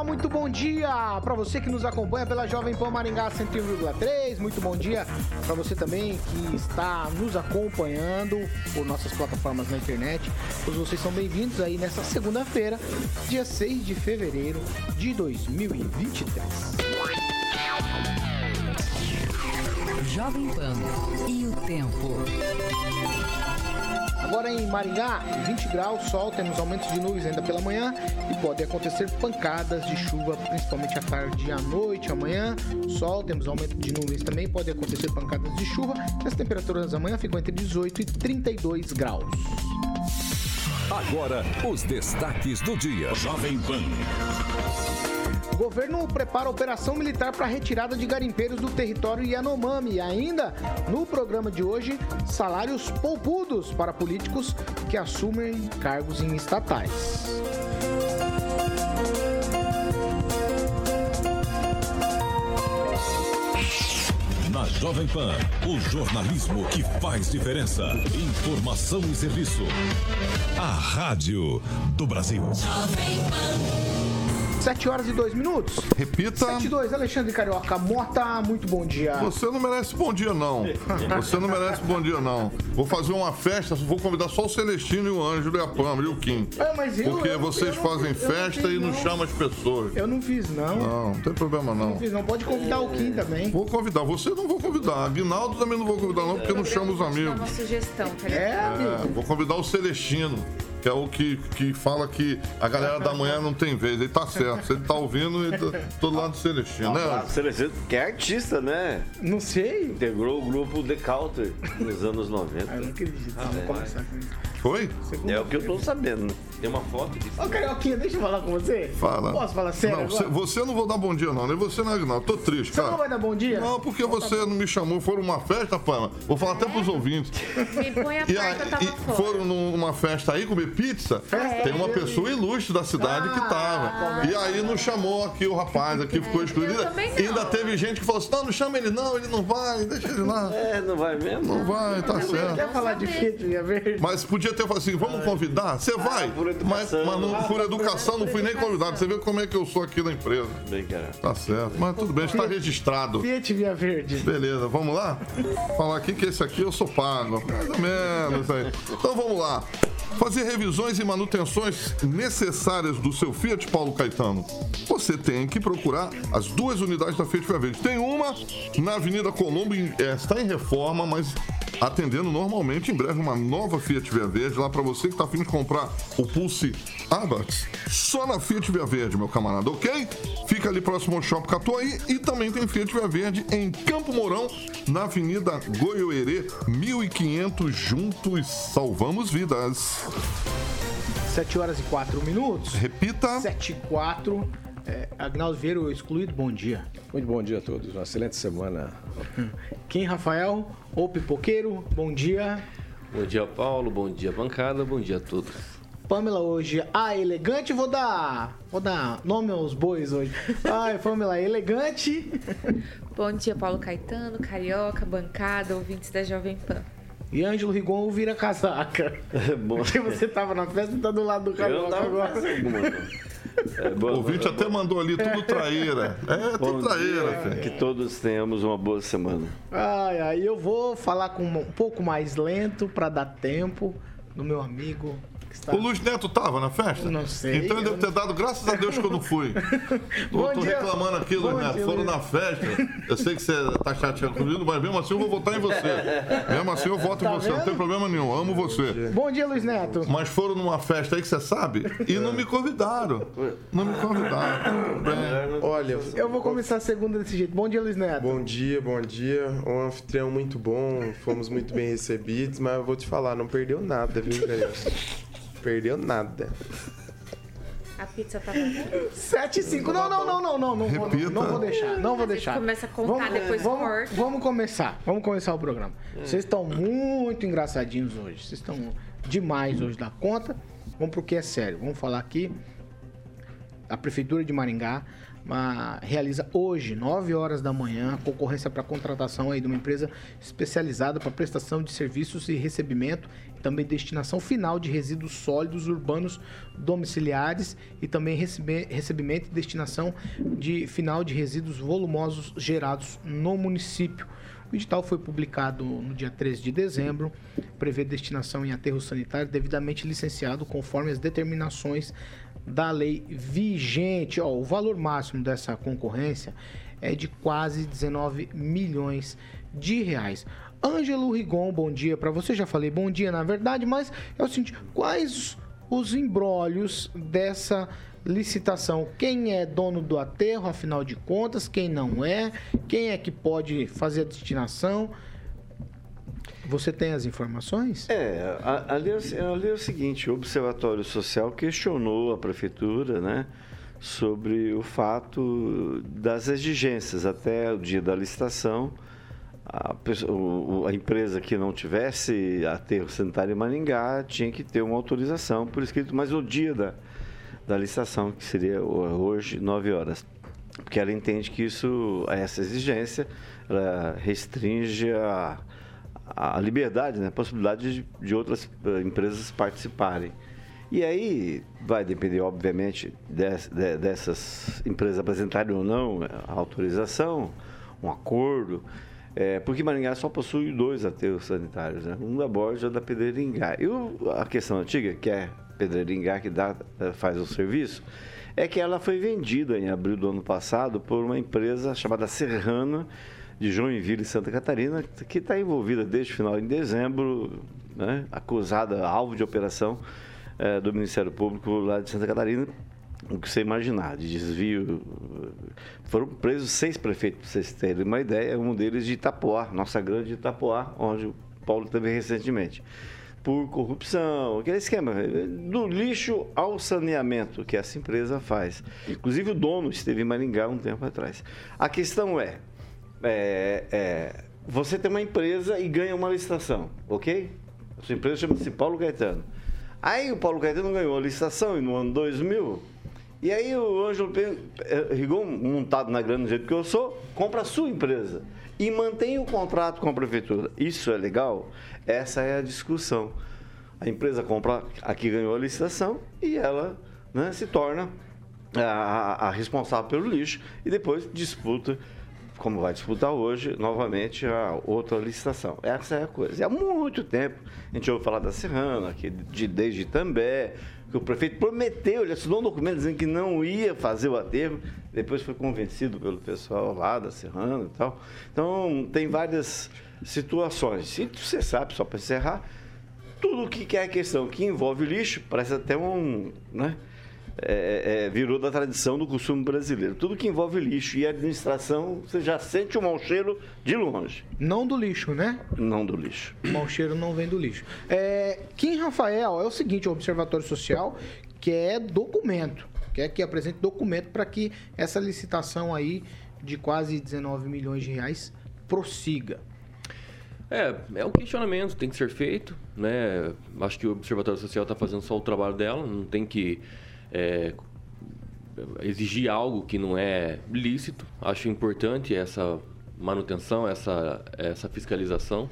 Olá, muito bom dia para você que nos acompanha pela Jovem Pan Maringá 101,3. Muito bom dia para você também que está nos acompanhando por nossas plataformas na internet. Todos vocês são bem-vindos aí nessa segunda-feira, dia 6 de fevereiro de 2023. Jovem Pan e o tempo. Agora em Maringá, 20 graus, sol, temos aumentos de nuvens ainda pela manhã e pode acontecer pancadas de chuva, principalmente à tarde e à noite. Amanhã, sol, temos aumento de nuvens também, pode acontecer pancadas de chuva. As temperaturas da manhã ficam entre 18 e 32 graus. Agora, os destaques do dia. Jovem Pan. O governo prepara operação militar para retirada de garimpeiros do território Yanomami. E ainda, no programa de hoje, salários poupudos para políticos que assumem cargos em estatais. Na Jovem Pan, o jornalismo que faz diferença. Informação e serviço. A Rádio do Brasil. 7 horas e 2 minutos. Repita. 7 e 2, Alexandre Carioca Mota, muito bom dia. Você não merece bom dia, não. Você não merece bom dia, não. Vou fazer uma festa, vou convidar só o Celestino e o Ângelo e a Pâmela e o Kim. É, mas eu- Porque eu- vocês eu fazem eu não festa fiz, e não não. chamam as pessoas. Eu não fiz, não. Não, não tem problema, Não não. fiz, não. Pode convidar o Kim também. Vou convidar. Você não vou convidar. Aguinaldo também não vou convidar, não, porque não chama os amigos. uma sugestão, tá É, ligado? É, amigo. vou convidar o Celestino, que é o que, que fala que a galera da manhã não tem vez. Ele tá certo. Se ele tá ouvindo, ele tá todo lado do Celestino, né? Ah, Celestino, que é artista, né? Não sei. Integrou o grupo The Counter nos anos Ah, eu 90. não acredito. Vamos começar com isso. Foi? É o que eu tô sabendo. né? Tem uma foto disso. Ô, Carioquinha, deixa eu falar com você. Fala. Posso falar sério Não, agora? você, você não vou dar bom dia, não. Nem você, nem Aguinaldo. Tô triste, Você cara. não vai dar bom dia? Não, porque você não me chamou. Foram numa festa, Pama. Vou falar até pros ouvintes. Me põe a E, porta, aí, e fora. foram numa festa aí comer pizza. Tem uma pessoa ilustre da cidade que tava. E aí não chamou aqui o rapaz, aqui ficou excluído. eu também não. E ainda teve gente que falou assim: não, não chama ele, não, ele não vai, deixa ele lá. É, não vai mesmo? Não vai, tá certo. Quer falar de Fiat Via Verde? Mas podia ter falado assim, vamos convidar? Você vai? Mas, mas não, por educação não fui nem convidado. Você vê como é que eu sou aqui na empresa. Bem, cara. Tá certo. Mas tudo bem, está registrado. Fiat Via Verde. Beleza, vamos lá? Falar aqui que esse aqui eu sou pago. Mais ou menos aí. Então vamos lá. Fazer revisões e manutenções necessárias do seu Fiat Paulo Caetano. Você tem que procurar as duas unidades da Fiat Via Verde. Tem uma na Avenida Colombo, é, está em reforma, mas atendendo normalmente. Em breve, uma nova Fiat Via Verde lá para você que está afim de comprar o Pulse Abarth. Só na Fiat Via Verde, meu camarada, ok? Fica ali próximo ao Shopping Catuaí e também tem Fiat Via Verde em Campo Mourão, na Avenida Goiôerê, 1500. Juntos salvamos vidas. 7 horas e 4 minutos. Repita. 7 e 4. É, Agnaldo Vieira, o excluído, bom dia. Muito bom dia a todos, uma excelente semana. Kim Rafael, o pipoqueiro, bom dia. Bom dia, Paulo. Bom dia, bancada. Bom dia a todos. Pamela hoje, a elegante, vou dar, vou dar nome aos bois hoje. Ai, Pamela, elegante. Bom dia, Paulo Caetano, Carioca, bancada, ouvintes da Jovem Pan. E Ângelo Rigon vira casaca. Bom, Porque você tava na festa e tá do lado do eu Carioca agora. É, boa- O ouvinte até mandou ali, tudo traíra. É, Bom tudo traíra, dia, filho. Que todos tenhamos uma boa semana. Ai, ai, eu vou falar com um pouco mais lento pra dar tempo do meu amigo está... O Luiz Neto tava na festa? Não sei, Então ele eu deve ter dado graças a Deus que eu não fui. Bom tô dia. reclamando aqui, Luiz Bom Neto. dia, Foram Luiz. na festa. Eu sei que você tá chateado comigo, mas mesmo assim eu vou votar em você. Mesmo assim eu voto Tá em você, não vendo? tem problema nenhum. Amo você. Bom dia, Luiz Neto. Mas foram numa festa aí que você sabe e não me convidaram. Não me convidaram. Bem. Olha, Eu vou começar a segunda desse jeito. Bom dia, Luiz Neto. bom dia, bom dia. Um anfitrião muito bom, fomos muito bem recebidos, mas eu vou te falar, não perdeu nada, viu, galera? Perdeu nada. A pizza tá vazia? 7 e 5. Não, não, não, não, não. Não vou, Repita. não vou deixar. Não vou deixar. começa a contar, depois vamos, corta. vamos começar. Vamos começar o programa. Vocês estão muito engraçadinhos hoje. Vocês estão demais hoje da conta. Vamos pro que é sério. Vamos falar aqui. A Prefeitura de Maringá uma- realiza hoje, 9 horas da manhã, a concorrência para contratação aí de uma empresa especializada para prestação de serviços e recebimento também destinação final de resíduos sólidos urbanos domiciliares e também recebimento e destinação de final de resíduos volumosos gerados no município. O edital foi publicado no dia 13 de dezembro, prevê destinação em aterro sanitário devidamente licenciado conforme as determinações da lei vigente. Ó, o valor máximo dessa concorrência é de quase 19 milhões de reais. Ângelo Rigon, bom dia para você. Já falei bom dia, na verdade, mas é o seguinte: quais os embrólios dessa licitação? Quem é dono do aterro, afinal de contas? Quem não é? Quem é que pode fazer a destinação? Você tem as informações? É, ali é, o- ali é o seguinte, o Observatório Social questionou a prefeitura, né, sobre o fato das exigências até o dia da licitação. A, a empresa que não tivesse aterro sanitário em Maringá tinha que ter uma autorização por escrito, mas o dia da, da licitação, que seria ho- hoje, 9 horas. Porque ela entende que isso, essa exigência, ela restringe a, a liberdade, né, a possibilidade de, de outras eh, empresas participarem. E aí vai depender, obviamente, de- dessas empresas apresentarem ou não a autorização, um acordo, é, porque Maringá só possui dois aterros sanitários, né? um da Borja e da Pedreiringá. E o- a questão antiga, que é Pedreiringá que dá, eh, faz o serviço, é que ela foi vendida em abril do ano passado por uma empresa chamada Serrana, de Joinville, Santa Catarina, que está envolvida desde o final de dezembro, né, acusada, alvo de operação eh, do Ministério Público lá de Santa Catarina, o que você imaginar, de desvio. Foram presos seis prefeitos, para vocês terem uma ideia, um deles de Itapoá, nossa grande Itapoá, onde o Paulo teve recentemente. Por corrupção, aquele esquema, do lixo ao saneamento que essa empresa faz. Inclusive o dono esteve em Maringá um tempo atrás. A questão é, é, é, você tem uma empresa e ganha uma licitação, ok? A sua empresa chama-se Paulo Caetano. Aí o Paulo Caetano ganhou a licitação no ano 2000. E aí o Ângelo eh, Rigon, montado na grana do jeito que eu sou, compra a sua empresa e mantém o contrato com a prefeitura. Isso é legal? Essa é a discussão. A empresa compra a que ganhou a licitação e ela né, se torna a- a responsável pelo lixo e depois disputa, como vai disputar hoje, novamente a outra licitação. Essa é a coisa. E há muito tempo a gente ouve falar da Serrana, que de, desde També, que o prefeito prometeu, ele assinou um documento dizendo que não ia fazer o aterro, depois foi convencido pelo pessoal lá da Serrana e tal. Então, tem várias situações. E você sabe, só para encerrar, tudo que é questão que envolve lixo, parece até um. Né? É, é, virou da tradição do costume brasileiro. Tudo que envolve lixo e administração, você já sente o mau cheiro de longe. Não do lixo, né? Não do lixo. O mau cheiro não vem do lixo. É, Kim Rafael, é o seguinte, o Observatório Social quer documento, quer que apresente documento para que essa licitação aí de quase 19 milhões de reais prossiga. É, é um questionamento, tem que ser feito, né? Acho que o Observatório Social está fazendo só o trabalho dela, não tem que é, exigir algo que não é lícito. Acho importante essa manutenção, essa, essa fiscalização.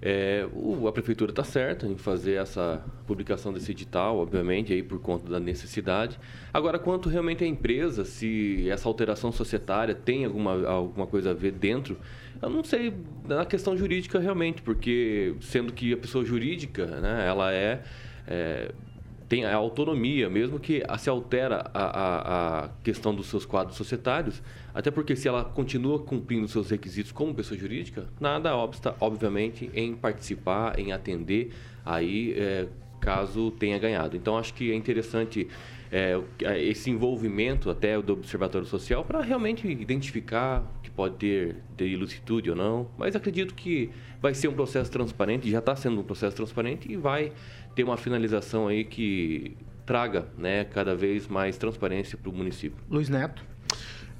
É, o- a prefeitura está certa em fazer essa publicação desse edital, obviamente, aí por conta da necessidade. Agora, quanto realmente à empresa, se essa alteração societária tem alguma, alguma coisa a ver dentro, eu não sei na questão jurídica realmente, porque sendo que a pessoa jurídica, né, ela é, é, tem a autonomia, mesmo que se altera a, a, a questão dos seus quadros societários, até porque se ela continua cumprindo seus requisitos como pessoa jurídica, nada obsta, obviamente, em participar, em atender, aí é, caso tenha ganhado. Então, acho que é interessante é, o- esse envolvimento até do Observatório Social para realmente identificar que pode ter, ter ilicitude ou não, mas acredito que vai ser um processo transparente, já está sendo um processo transparente e vai ter uma finalização aí que traga né, cada vez mais transparência para o município. Luiz Neto.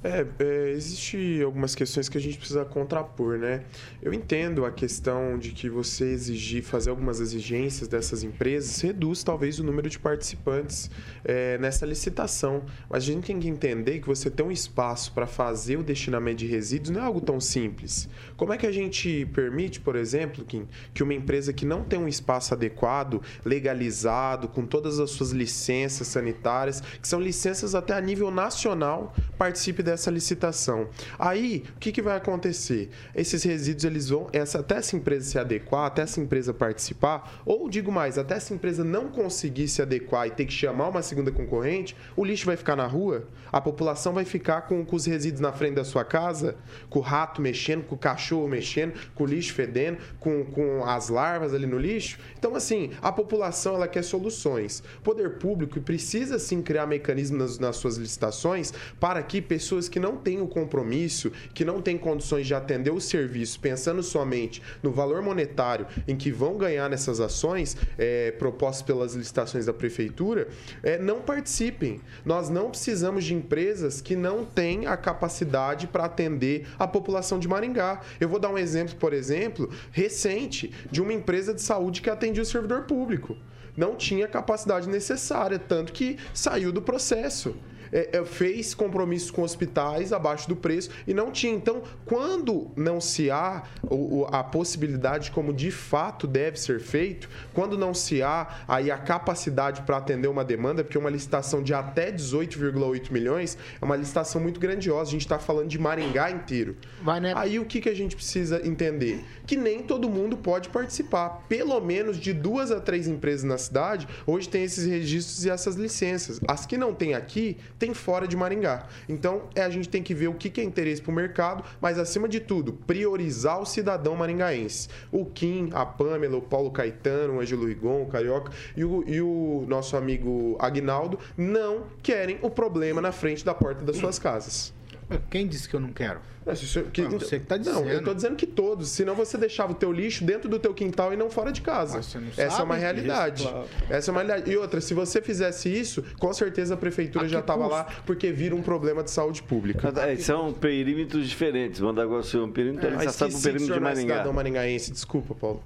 É, é, existe algumas questões que a gente precisa contrapor, né? Eu entendo a questão de que você exigir, fazer algumas exigências dessas empresas reduz talvez o número de participantes é, nessa licitação. Mas a gente tem que entender que você tem um espaço para fazer o destinamento de resíduos não é algo tão simples. Como é que a gente permite, por exemplo, Kim, que uma empresa que não tem um espaço adequado, legalizado, com todas as suas licenças sanitárias, que são licenças até a nível nacional, participe dessa licitação. Aí, o que, que vai acontecer? Esses resíduos, eles vão, essa, até essa empresa se adequar, até essa empresa participar, ou digo mais, até essa empresa não conseguir se adequar e ter que chamar uma segunda concorrente, o lixo vai ficar na rua, a população vai ficar com, com os resíduos na frente da sua casa, com o rato mexendo, com o cachorro mexendo, com o lixo fedendo, com, com as larvas ali no lixo. Então, assim, a população ela quer soluções. O poder público precisa sim criar mecanismos nas, nas suas licitações para que pessoas que não têm o compromisso, que não têm condições de atender o serviço, pensando somente no valor monetário em que vão ganhar nessas ações é, propostas pelas licitações da prefeitura, é, não participem. Nós não precisamos de empresas que não têm a capacidade para atender a população de Maringá. Eu vou dar um exemplo, por exemplo, recente, de uma empresa de saúde que atendia o servidor público. Não tinha capacidade necessária, tanto que saiu do processo é, é, fez compromissos com hospitais abaixo do preço e não tinha. Então, quando não se há a possibilidade como de fato deve ser feito, quando não se há aí a capacidade para atender uma demanda, porque uma licitação de até 18,8 milhões é uma licitação muito grandiosa. A gente está falando de Maringá inteiro. Vai, né? Aí o que, que a gente precisa entender? Que nem todo mundo pode participar. Pelo menos de duas a três empresas na cidade, hoje tem esses registros e essas licenças. As que não tem aqui, tem fora de Maringá. Então, é, a gente tem que ver o que, é interesse para o mercado, mas acima de tudo, priorizar o cidadão maringaense. O Kim, a Pamela, o Paulo Caetano, o Angelo Rigon, o Carioca e o, e o nosso amigo Agnaldo não querem o problema na frente da porta das suas casas. Quem disse que eu não quero? É, você- que- Ah, você que tá Não, eu dizendo. tô dizendo que todos. Senão você deixava o teu lixo dentro do teu quintal e não fora de casa. Mas você não Essa é sabe uma disso, realidade. claro. Essa é uma realidade. E outra, se você fizesse isso, com certeza a prefeitura A já que tava lá porque vira um problema de saúde pública. É, são perímetros diferentes. Mandaguaçu é um perímetro, Ah, ele já sabe o perímetro de não é Maringá. cidadão maringaense. Desculpa, Paulo.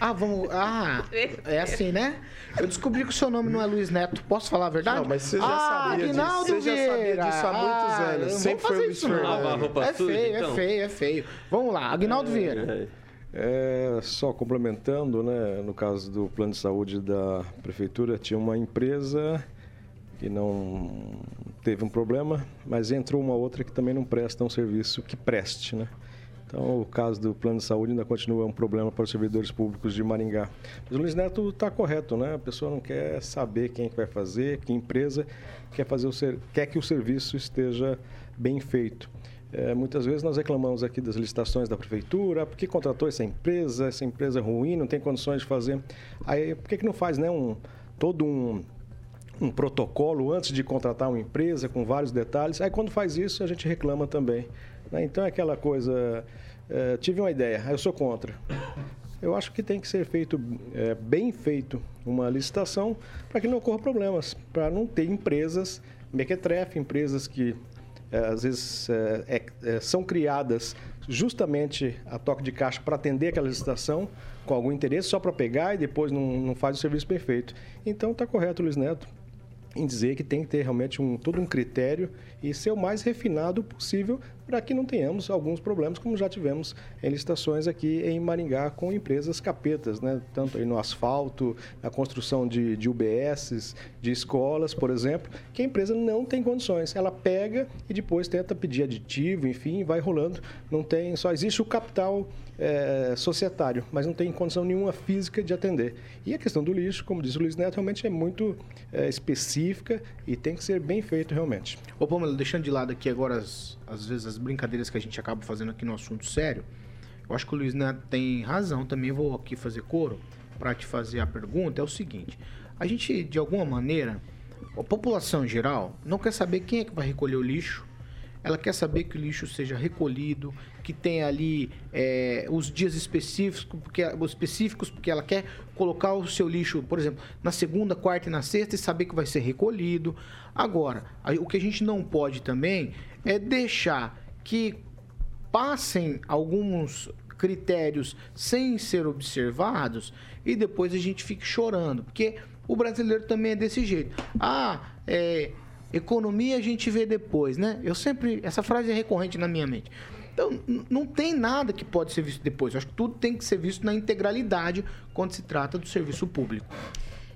Ah, vamos. Ah, é assim, né? Eu descobri que o seu nome não é Luiz Neto. Posso falar a verdade? Não, mas você já ah, sabia disso. Você já sabia Vieira. disso há muitos Ah, anos. eu não Sempre vou foi Luiz. Fernando. É feio, então? é feio, é feio. Vamos lá, Aguinaldo Vieira. É, só complementando, né, no caso do plano de saúde da prefeitura, tinha uma empresa que não teve um problema, mas entrou uma outra que também não presta um serviço que preste, né? Então, o caso do plano de saúde ainda continua um problema para os servidores públicos de Maringá. Mas o Luiz Neto está correto, né? A pessoa não quer saber quem é vai fazer, que empresa quer, fazer o ser... quer que o serviço esteja bem feito. É, muitas vezes nós reclamamos aqui das licitações da prefeitura, ah, por que contratou essa empresa, essa empresa é ruim, não tem condições de fazer. Aí, por que, que não faz né, um, todo um, um protocolo antes de contratar uma empresa com vários detalhes? Aí, quando faz isso, a gente reclama também. Né? Então, é aquela coisa, é, tive uma ideia, eu sou contra. Eu acho que tem que ser feito, é, bem feito, uma licitação para que não ocorra problemas, para não ter empresas mequetrefe, empresas que é, às vezes é, é, é, são criadas justamente a toque de caixa para atender aquela licitação com algum interesse só para pegar e depois não, não faz o serviço perfeito. Então está correto, Luiz Neto, em dizer que tem que ter realmente um, todo um critério e ser o mais refinado possível para que não tenhamos alguns problemas, como já tivemos em licitações aqui em Maringá com empresas capetas, né? tanto aí no asfalto, na construção de, de UBSs, de escolas, por exemplo, que a empresa não tem condições. Ela pega e depois tenta pedir aditivo, enfim, vai rolando. Não tem, só existe o capital é, societário, mas não tem condição nenhuma física de atender. E a questão do lixo, como disse o Luiz Neto, realmente é muito é, específica e tem que ser bem feito realmente. Ô, Pamela, deixando de lado aqui agora, as, às vezes, as brincadeiras que a gente acaba fazendo aqui no assunto sério, eu acho que o Luiz Neto tem razão também. Vou aqui fazer coro para te fazer a pergunta. É o seguinte: a gente, de alguma maneira, a população em geral, não quer saber quem é que vai recolher o lixo, ela quer saber que o lixo seja recolhido, que tenha ali é, os dias específicos porque, os específicos, porque ela quer colocar o seu lixo, por exemplo, na segunda, quarta e na sexta e saber que vai ser recolhido. Agora, o que a gente não pode também é deixar que passem alguns critérios sem ser observados e depois a gente fique chorando, porque o brasileiro também é desse jeito. Ah, é, economia a gente vê depois, né? Eu sempre essa frase é recorrente na minha mente. Então, não tem nada que pode ser visto depois. Eu acho que tudo tem que ser visto na integralidade quando se trata do serviço público.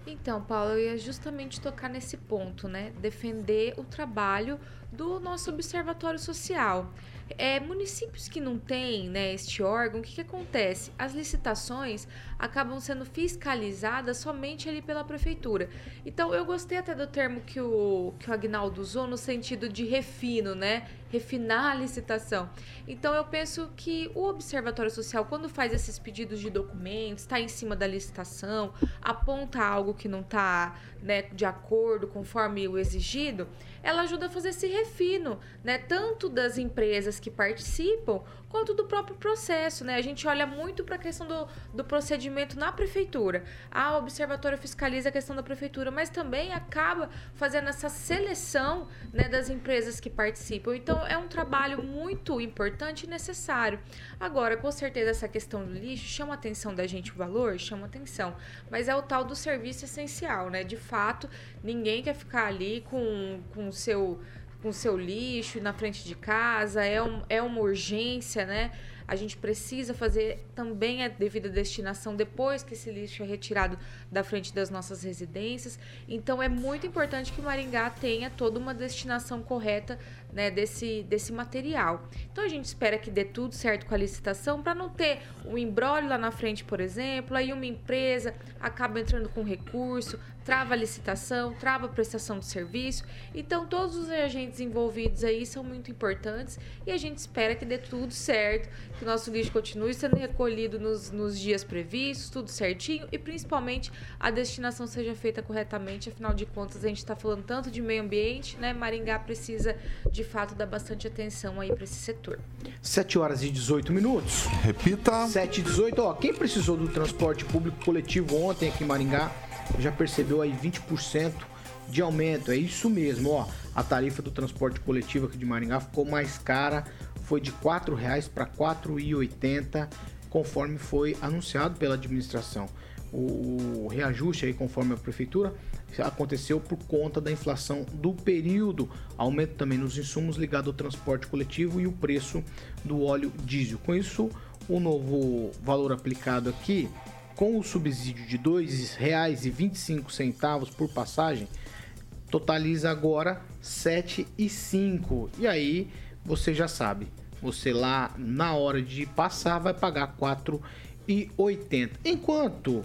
Então, Paulo, eu ia justamente tocar nesse ponto, né? Defender o trabalho do nosso observatório social. É, municípios que não têm né, este órgão, o que, que acontece? As licitações acabam sendo fiscalizadas somente ali pela prefeitura. Então, eu gostei até do termo que o, que o Agnaldo usou no sentido de refino, né? Refinar a licitação. Então, eu penso que o Observatório Social, quando faz esses pedidos de documentos, está em cima da licitação, aponta algo que não está né, de acordo conforme o exigido, ela ajuda a fazer esse refino, né? Tanto das empresas que participam, quanto do próprio processo, né? A gente olha muito para a questão do, do procedimento na prefeitura. A observatório fiscaliza a questão da prefeitura, mas também acaba fazendo essa seleção né, das empresas que participam. É um trabalho muito importante e necessário. Agora, com certeza, essa questão do lixo chama a atenção da gente o valor? Chama atenção. Mas é o tal do serviço essencial, né? De fato, ninguém quer ficar ali com o seu com seu lixo na frente de casa, é, um, é uma urgência, né? A gente precisa fazer também a devida destinação depois que esse lixo é retirado da frente das nossas residências. Então é muito importante que o Maringá tenha toda uma destinação correta né, desse, desse material. Então a gente espera que dê tudo certo com a licitação para não ter um embrólio lá na frente, por exemplo, aí uma empresa acaba entrando com recurso, trava a licitação, trava a prestação de serviço. Então, todos os agentes envolvidos aí são muito importantes e a gente espera que dê tudo certo, que o nosso lixo continue sendo recolhido nos, nos dias previstos, tudo certinho e principalmente a destinação seja feita corretamente. Afinal de contas, a gente está falando tanto de meio ambiente, né? Maringá precisa de fato dar bastante atenção aí para esse setor. 7 horas e 18 minutos. Repita. 7 e 18. Ó, quem precisou do transporte público coletivo ontem aqui em Maringá já percebeu aí 20% de aumento. É isso mesmo, ó. A tarifa do transporte coletivo aqui de Maringá ficou mais cara, foi de R$ 4,00 para R$ 4,80, conforme foi anunciado pela administração. O reajuste aí, conforme a prefeitura, aconteceu por conta da inflação do período, aumento também nos insumos ligados ao transporte coletivo e o preço do óleo diesel. Com isso, o novo valor aplicado aqui com o subsídio de R$ 2,25 por passagem, totaliza agora R$ 7,5. E aí você já sabe, você lá na hora de passar vai pagar R$ 4,80. Enquanto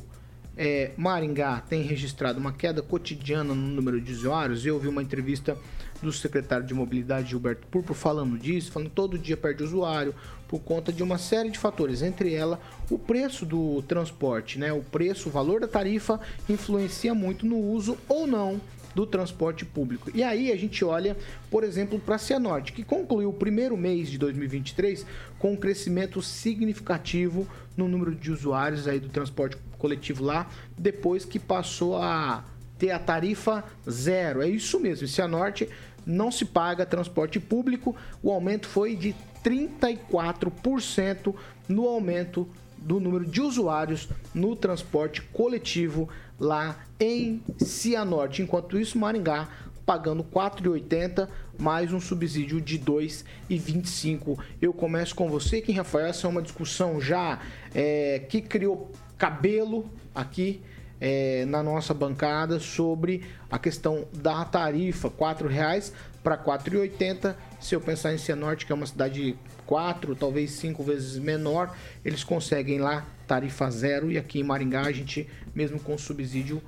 é, Maringá tem registrado uma queda cotidiana no número de usuários, eu ouvi uma entrevista do secretário de Mobilidade Gilberto Purpo falando disso, falando que todo dia perde usuário por conta de uma série de fatores, entre ela o preço do transporte, né? O preço, o valor da tarifa influencia muito no uso ou não do transporte público. E aí a gente olha, por exemplo, para a Cianorte, que concluiu o primeiro mês de 2023 com um crescimento significativo no número de usuários aí do transporte coletivo lá, depois que passou a ter a tarifa zero. É isso mesmo, Cianorte não se paga transporte público, o aumento foi de 34% no aumento do número de usuários no transporte coletivo lá em Cianorte. Enquanto isso, Maringá pagando R$ 4,80 mais um subsídio de R$ 2,25. Eu começo com você, Kim Rafael. Essa é uma discussão já é, que criou cabelo aqui é, na nossa bancada sobre a questão da tarifa, R$ reais para R$ 4,80. Se eu pensar em Cianorte, que é uma cidade quatro, talvez cinco vezes menor, eles conseguem lá tarifa zero e aqui em Maringá a gente, mesmo com subsídio,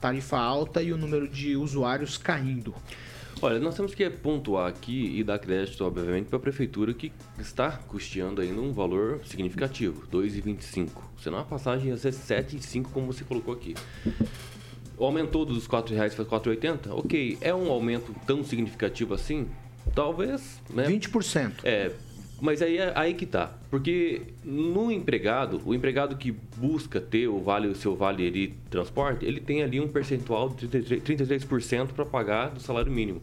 tarifa alta e o número de usuários caindo. Olha, nós temos que pontuar aqui e dar crédito, obviamente, para a prefeitura que está custeando ainda um valor significativo, 2,25. Senão a passagem ia ser 7,5, como você colocou aqui. Aumentou dos R$ reais para R$ 4,80? Ok, é um aumento tão significativo assim? Talvez, né? 20%. É, mas aí, aí que tá. Porque no empregado, o empregado que busca ter o vale, o seu vale de transporte, ele tem ali um percentual de 33% para pagar do salário mínimo.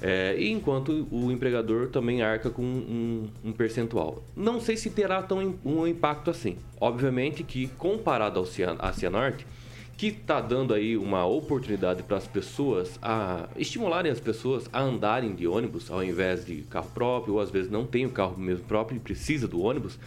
É, e enquanto o empregador também arca com um, um, percentual. Não sei se terá tão um impacto assim. Obviamente que comparado ao Cian, à Cianorte, que está dando aí uma oportunidade para as pessoas a estimularem as pessoas a andarem de ônibus ao invés de carro próprio, ou às vezes não tem o carro mesmo próprio e precisa do ônibus,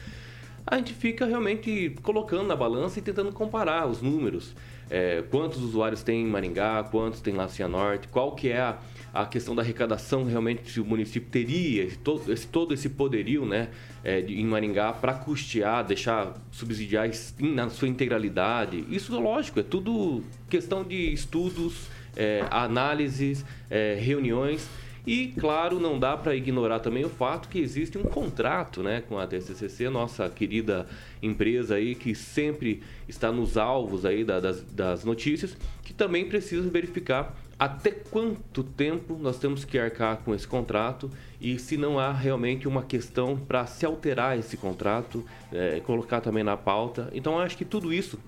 a gente fica realmente colocando na balança e tentando comparar os números. É, quantos usuários tem em Maringá, quantos tem lá em Cianorte, qual que é a, a questão da arrecadação realmente se o município teria todo, esse, todo esse poderio né, é, de, em Maringá para custear, deixar subsidiar na sua integralidade. Isso, lógico, é tudo questão de estudos, é, análises, é, reuniões. E, claro, não dá para ignorar também o fato que existe um contrato né, com a TCCC, nossa querida empresa aí, que sempre está nos alvos aí da, das, das notícias, que também precisa verificar até quanto tempo nós temos que arcar com esse contrato e se não há realmente uma questão para se alterar esse contrato, é, colocar também na pauta. Então, acho que tudo isso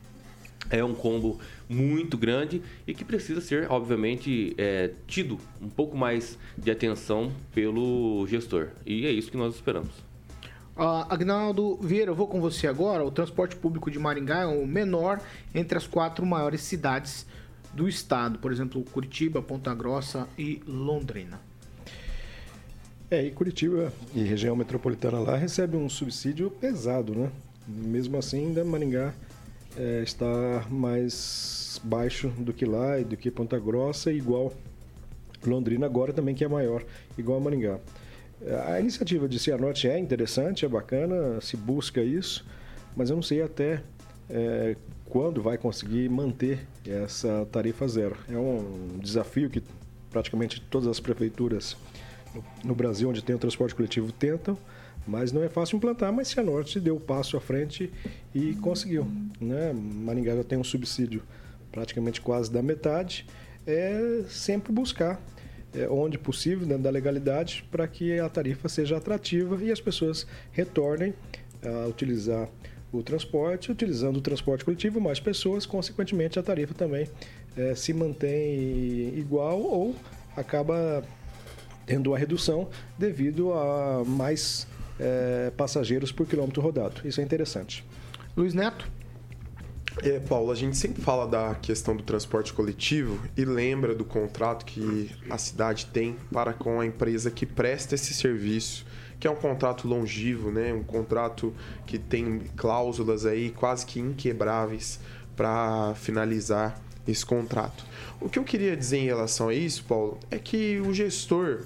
é um combo muito grande e que precisa ser, obviamente, é, tido um pouco mais de atenção pelo gestor. E é isso que nós esperamos. Uh, Agnaldo Vieira, eu vou com você agora. O transporte público de Maringá é o menor entre as quatro maiores cidades do estado, por exemplo, Curitiba, Ponta Grossa e Londrina. É, e Curitiba e região metropolitana lá recebe um subsídio pesado, né? Mesmo assim, ainda Maringá é, está mais baixo do que lá e do que Ponta Grossa, igual Londrina agora também que é maior, igual a Maringá. A iniciativa de Cianorte é interessante, é bacana, se busca isso, mas eu não sei até é, quando vai conseguir manter essa tarifa zero. É um desafio que praticamente todas as prefeituras no Brasil onde tem o transporte coletivo tentam, mas não é fácil implantar, mas Cianorte deu o passo à frente e conseguiu. Né? Maringá já tem um subsídio praticamente quase da metade, é sempre buscar é, onde possível, dentro da legalidade, para que a tarifa seja atrativa e as pessoas retornem a utilizar o transporte, utilizando o transporte coletivo, mais pessoas, consequentemente a tarifa também é, se mantém igual ou acaba tendo uma redução devido a mais é, passageiros por quilômetro rodado. Isso é interessante. Luiz Neto. É, Paulo, a gente sempre fala da questão do transporte coletivo e lembra do contrato que a cidade tem para com a empresa que presta esse serviço que é um contrato longivo, né? Um contrato que tem cláusulas aí quase que inquebráveis para finalizar esse contrato. O que eu queria dizer em relação a isso, Paulo, é que o gestor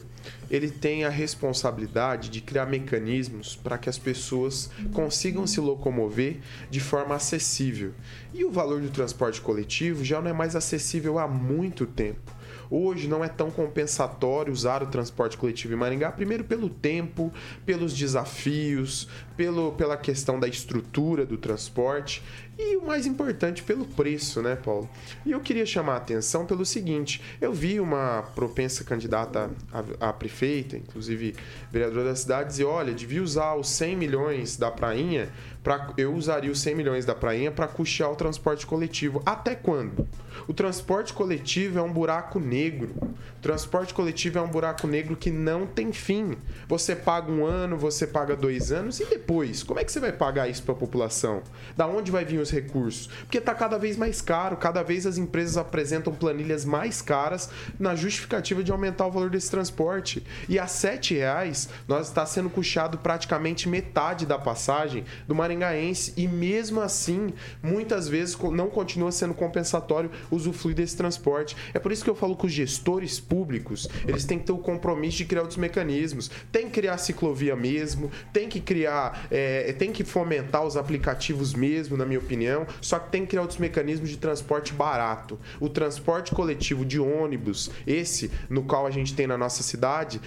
ele tem a responsabilidade de criar mecanismos para que as pessoas consigam se locomover de forma acessível. E o valor do transporte coletivo já não é mais acessível há muito tempo. Hoje não é tão compensatório usar o transporte coletivo em Maringá, primeiro pelo tempo, pelos desafios, pelo, pela questão da estrutura do transporte e o mais importante, pelo preço, né, Paulo? E eu queria chamar a atenção pelo seguinte: eu vi uma propensa candidata a, a prefeita, inclusive vereadora da cidade, dizer: olha, devia usar os 100 milhões da prainha, pra, eu usaria os 100 milhões da prainha para custear o transporte coletivo. Até quando? O transporte coletivo é um buraco negro. O transporte coletivo é um buraco negro que não tem fim. Você paga um ano, você paga dois anos e depois? Como é que você vai pagar isso para a população? Da onde vai vir os recursos? Porque está cada vez mais caro, cada vez as empresas apresentam planilhas mais caras na justificativa de aumentar o valor desse transporte. E a R$ reais nós está sendo custeado praticamente metade da passagem do maringaense e mesmo assim, muitas vezes não continua sendo compensatório usufruir desse transporte. É por isso que eu falo que os gestores públicos, eles têm que ter o compromisso de criar outros mecanismos. Tem que criar ciclovia mesmo, tem que criar, é, tem que fomentar os aplicativos mesmo, na minha opinião só que tem que criar outros mecanismos de transporte barato. O transporte coletivo de ônibus, esse no qual a gente tem na nossa cidade,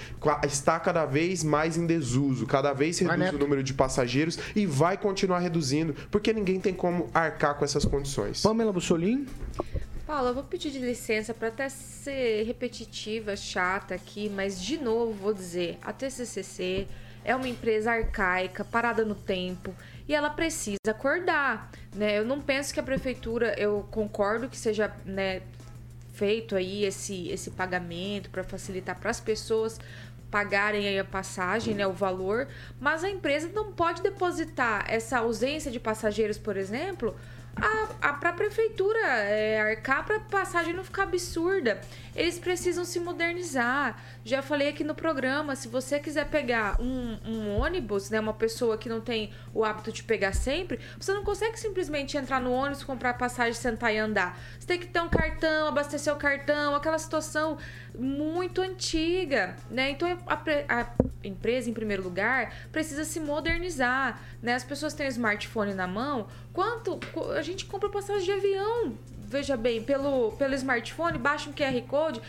está cada vez mais em desuso, cada vez reduz o número de passageiros e vai continuar reduzindo, porque ninguém tem como arcar com essas condições. Pamela Bussolini? Paula, eu vou pedir de licença para até ser repetitiva, chata aqui, mas de novo vou dizer, a TCCC é uma empresa arcaica, parada no tempo, e ela precisa acordar, né? Eu não penso que a prefeitura, eu concordo que seja, né, feito aí esse esse pagamento para facilitar para as pessoas pagarem aí a passagem, né, o valor, mas a empresa não pode depositar essa ausência de passageiros, por exemplo, a, a, para a prefeitura é, arcar para a passagem não ficar absurda. Eles precisam se modernizar. Já falei aqui no programa, se você quiser pegar um, um, ônibus, né, uma pessoa que não tem o hábito de pegar sempre, você não consegue simplesmente entrar no ônibus, comprar passagem, sentar e andar. Você tem que ter um cartão, abastecer o cartão, aquela situação muito antiga, né? Então a, a empresa, em primeiro lugar, precisa se modernizar, né? As pessoas têm smartphone na mão. Quanto a gente compra passagem de avião veja bem, pelo, pelo smartphone, baixa um QR Code,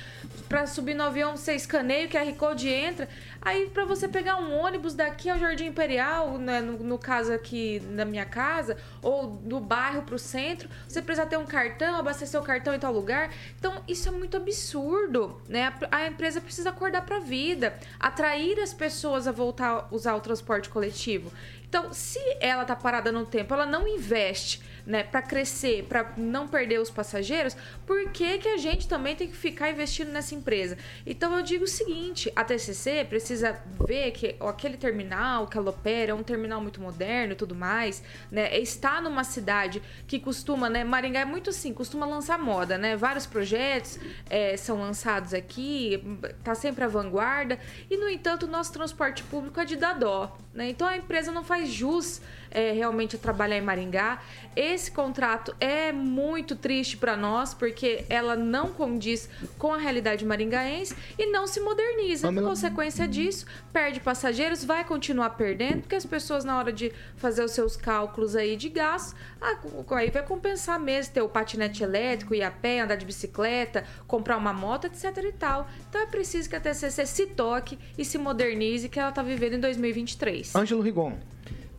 para subir no avião você escaneia o QR Code entra. Aí para você pegar um ônibus daqui ao Jardim Imperial, né, no, no, caso aqui na minha casa, ou do bairro para o centro, você precisa ter um cartão, abastecer o cartão em tal lugar. Então isso é muito absurdo, né? A, a empresa precisa acordar para a vida, atrair as pessoas a voltar a usar o transporte coletivo. Então, se ela tá parada no tempo, ela não investe né, para crescer, para não perder os passageiros, por que, que a gente também tem que ficar investindo nessa empresa? Então eu digo o seguinte, a TCC precisa ver que aquele terminal que ela opera é um terminal muito moderno e tudo mais, né? Está numa cidade que costuma, né? Maringá é muito assim, costuma lançar moda, né? Vários projetos é, são lançados aqui, tá sempre à vanguarda e no entanto o nosso transporte público é de dar dó, né? Então a empresa não faz jus é, realmente trabalhar em Maringá. Esse contrato é muito triste para nós, porque ela não condiz com a realidade maringaense e não se moderniza. Pamela... Consequência disso, perde passageiros, vai continuar perdendo, porque as pessoas, na hora de fazer os seus cálculos aí de gastos, ah, aí vai compensar mesmo ter o patinete elétrico, ir a pé, andar de bicicleta, comprar uma moto, etc e tal. Então é preciso que a TCC se toque e se modernize, que ela está vivendo em 2023. Ângelo Rigon.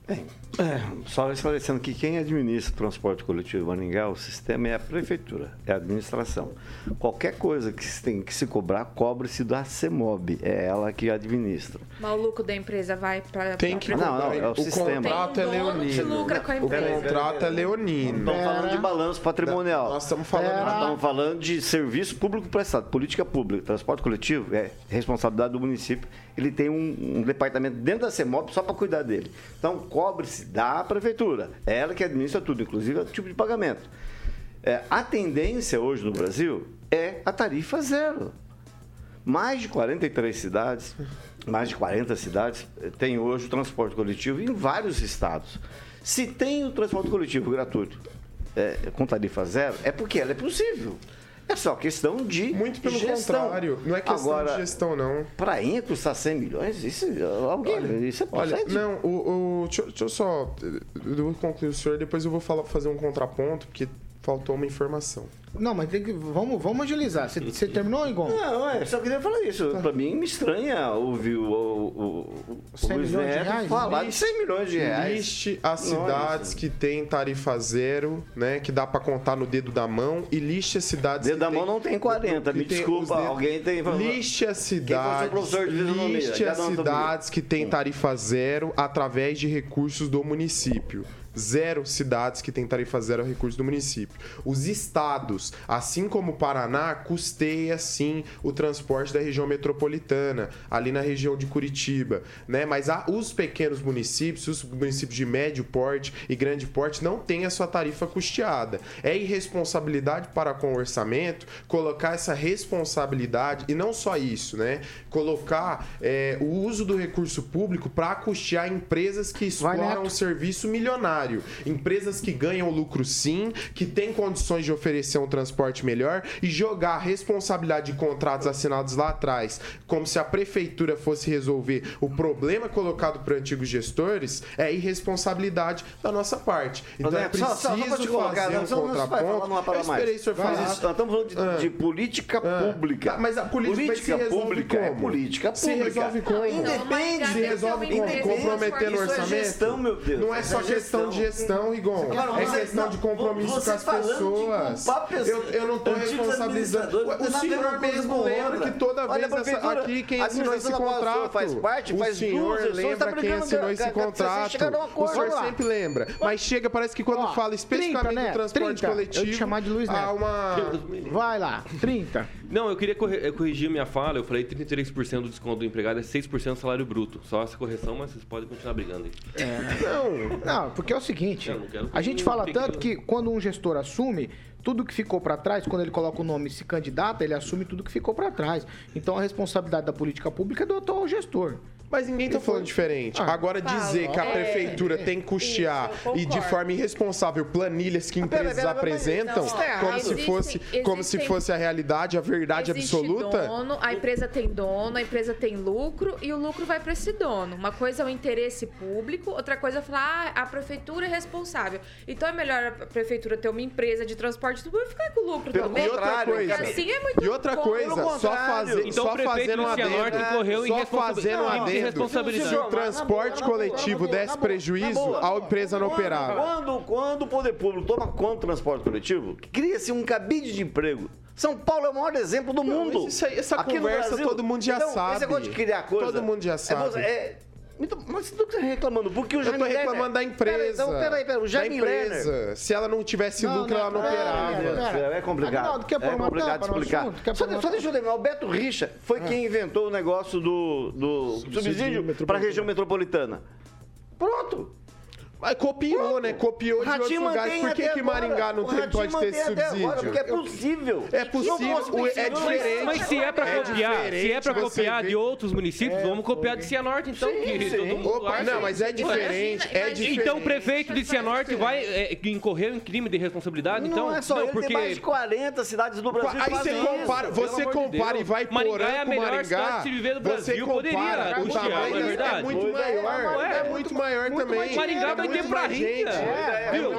Bem, é, só esclarecendo que quem administra o transporte coletivo Maringá, o sistema é a prefeitura, é a administração. Qualquer coisa que se tem que se cobrar, cobre-se da CEMOB, é ela que administra. Mas o lucro da empresa vai para Tem que Não, não, é o, o sistema. contrato é leonino. Lucra com a empresa. O contrato é leonino. Estamos falando de balanço patrimonial. Nós estamos falando, Nós estamos falando de serviço público prestado, política pública, transporte coletivo é responsabilidade do município. Ele tem um, um departamento dentro da CEMOB só para cuidar dele. Então, cobre-se da prefeitura. É ela que administra tudo, inclusive o tipo de pagamento. É, a tendência hoje no Brasil é a tarifa zero. Mais de 43 cidades, mais de 40 cidades, eh, tem hoje o transporte coletivo em vários estados. Se tem o transporte coletivo gratuito é, com tarifa zero, é porque ela é possível. É só questão de Muito pelo gestão. contrário. Não é questão Agora, de gestão, não. Prainha custar 100 milhões? Isso, alguém, olha, isso é Olha, procede. não, o, o, deixa, deixa eu só... Eu vou concluir o senhor, depois eu vou falar, fazer um contraponto, porque faltou uma informação. Não, mas tem que, vamos, vamos agilizar. Você, terminou, Igon? Não, é, só queria falar isso. Tá. Pra mim me estranha ouvir o, o, o, 100 Luiz milhões de reais? falar de 100 milhões de reais. Liste as cidades que tem tarifa zero, né? Que dá pra contar no dedo da mão. E liste as cidades Dedo que da tem- mão não tem 40, que me tem desculpa, alguém tem... Liste as cidades, professor de fisionomia? liste as cidades que tem tarifa zero através de recursos do município. Zero cidades que têm tarifa zero a recursos do município. Os estados, assim como o Paraná, custeia sim o transporte da região metropolitana, ali na região de Curitiba, né? Mas há- os pequenos municípios, os municípios de médio porte e grande porte não têm a sua tarifa custeada. É irresponsabilidade para com o orçamento colocar essa responsabilidade e não só isso, né? Colocar é, o uso do recurso público para custear empresas que exploram Neto. um serviço milionário, empresas que ganham lucro sim, que têm condições de oferecer um transporte melhor e jogar a responsabilidade de contratos assinados lá atrás, como se a prefeitura fosse resolver o problema colocado por antigos gestores, é irresponsabilidade da nossa parte. Então é só- preciso só- só pra te colocar, fazer não, um não contraponto. Eu esperei o senhor falar. Nós estamos falando de, Ah. de política pública. Tá, mas a política, se pública é política Se pública. resolve como? Independe. Se resolve como? Independe. Comprometendo o é orçamento? gestão, meu Deus. Não é só é questão de gestão, Rigon. Agora, É questão não, de compromisso com as pessoas. culpar Eu, eu não tô responsabilizando. O ver senhor mesmo lembra que toda Olha, vez essa- aqui quem assinou esse contrato. faz parte, o faz duas senhor gestões, tá lembra quem assinou esse contrato. O senhor sempre lembra. Mas chega, parece que quando fala especificamente 30, né? do transporte 30. coletivo. Eu te chamar de Luiz há uma. Vai lá, 30. Não, eu queria corrigir minha fala. Eu falei 33% do desconto do empregado é 6% do salário bruto. Só essa correção, mas vocês podem continuar brigando aí. Não, não, porque é o seguinte, não quero a gente fala tanto que quando um gestor assume, tudo que ficou pra trás, quando ele coloca o nome e se candidata, ele assume tudo que ficou pra trás. Então a responsabilidade da política pública é do atual gestor. Mas ninguém tá falando diferente. Ah, Agora dizer que a é, prefeitura tem que custear isso, e de forma irresponsável planilhas que Ah, pera, empresas pera, pera, apresentam não, como se existem- fosse como se existem- fosse a realidade, a verdade Existe absoluta. Dono, a empresa tem dono, a empresa tem lucro e o lucro vai para esse dono. Uma coisa é o interesse público, outra coisa é falar, ah, a prefeitura é responsável. Então é melhor a prefeitura ter uma empresa de transporte público e ficar com o lucro Pelo também. E outra coisa. Assim é muito e outra bom. coisa, só fazer, Então só o prefeito fazendo um adendo, incorreu em só fazendo um crime responsabilidade. Se o transporte coletivo desse prejuízo, a empresa não Quando- operava. Quando, quando o poder público toma conta do transporte coletivo, cria-se um cabide de emprego. São Paulo é o maior exemplo do Não, mundo. isso aí- essa Aqui conversa Brasil, todo mundo já então, sabe. Esse negócio de criar coisa. Todo mundo já é sabe. você- é- então, mas do que você tá reclamando? Porque o Eu Jaime tô Lerner- reclamando da empresa. Peraí, então, peraí, peraí. O da Jaime Lerner. empresa. Se ela não tivesse lucro, ela não pera, operava. pera, pera. É complicado. Aguinaldo, quer é uma complicado explicar. assunto? Só, uma só deixa eu terminar. O Beto Richa foi quem inventou o negócio do, do subsídio metropolitano. para a região metropolitana. Pronto. Mas copiou, né? Copiou de outros lugares. Por que, que. Maringá não tem, pode ter esse subsídio? Agora, porque é possível. É possível, Não é diferente. Mas se é pra É copiar, se é pra copiar de outros municípios, vamos copiar de Cianorte então, Sim, que sim. todo mundo Opa, não, mas é diferente, é diferente. Então o prefeito de Cianorte vai é, que incorreu em crime de responsabilidade? Não então, é só ele, porque tem mais de 40 cidades do Brasil Aí você fazem isso. compara, pelo você de compara Deus. e vai Maringá é a melhor Maringá. cidade de se viver do Brasil, poderia o tamanho não é é muito é, maior, é, é muito maior também. Maringá É vai ter prainha. gente. É, É Viu?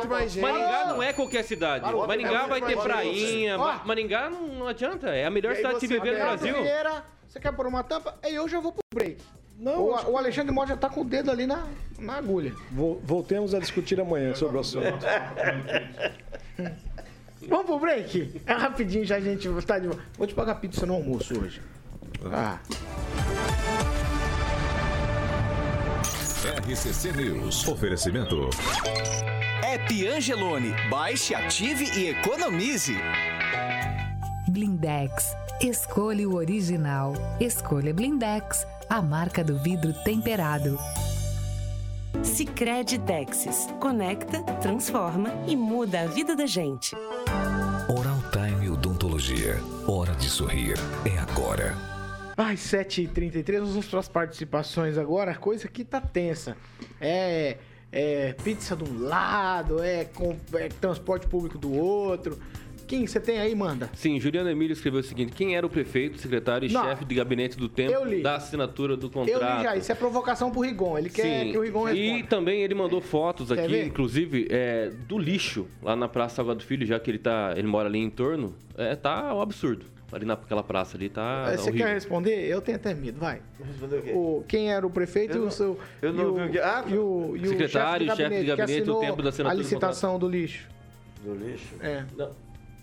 Maringá não é qualquer cidade. Maringá vai ter prainha. Ó. Ma- Maringá não, não adianta. É a melhor E cidade de viver no Brasil. Vieira, você quer pôr uma tampa? Aí eu já vou pro break. Não, o, o Alexandre Mota já tá com o dedo ali na, na agulha. Vol- Voltemos a discutir amanhã sobre o assunto. Vamos pro break? É rapidinho já a gente tá de volta. Vou te pagar pizza no almoço hoje. Ah. RCC News. Oferecimento. App Angelone. Baixe, ative e economize. Blindex. Escolha o original. Escolha Blindex, a marca do vidro temperado. Sicredi Texas. Conecta, transforma e muda a vida da gente. Oral Time Odontologia. Hora de sorrir. É agora. Ai, 7h33, vamos para as participações agora. Coisa que tá tensa. É, é pizza de um lado, é, com, é transporte público do outro. Quem você tem aí, manda? Sim, Juliano Emílio escreveu o seguinte: quem era o prefeito, secretário e Não. chefe de gabinete do tempo Eu da assinatura do Eu contrato? li já, isso é provocação pro Rigon. Ele quer Sim. que o Rigon E responda. também ele mandou fotos Quer aqui, ver? inclusive, é, do lixo lá na Praça Salgado Filho, já que ele tá, ele mora ali em torno. É, tá um absurdo. Ali naquela praça ali tá Você horrível. quer responder? Eu tenho até medo, vai. Respondeu o quê? O, quem era o prefeito Eu e o não- seu. eu não e o, vi o que- ah, e o, e o Secretário, chefe de que gabinete, o assinou tempo da assinatura A do licitação do lixo. Do lixo. É. Não,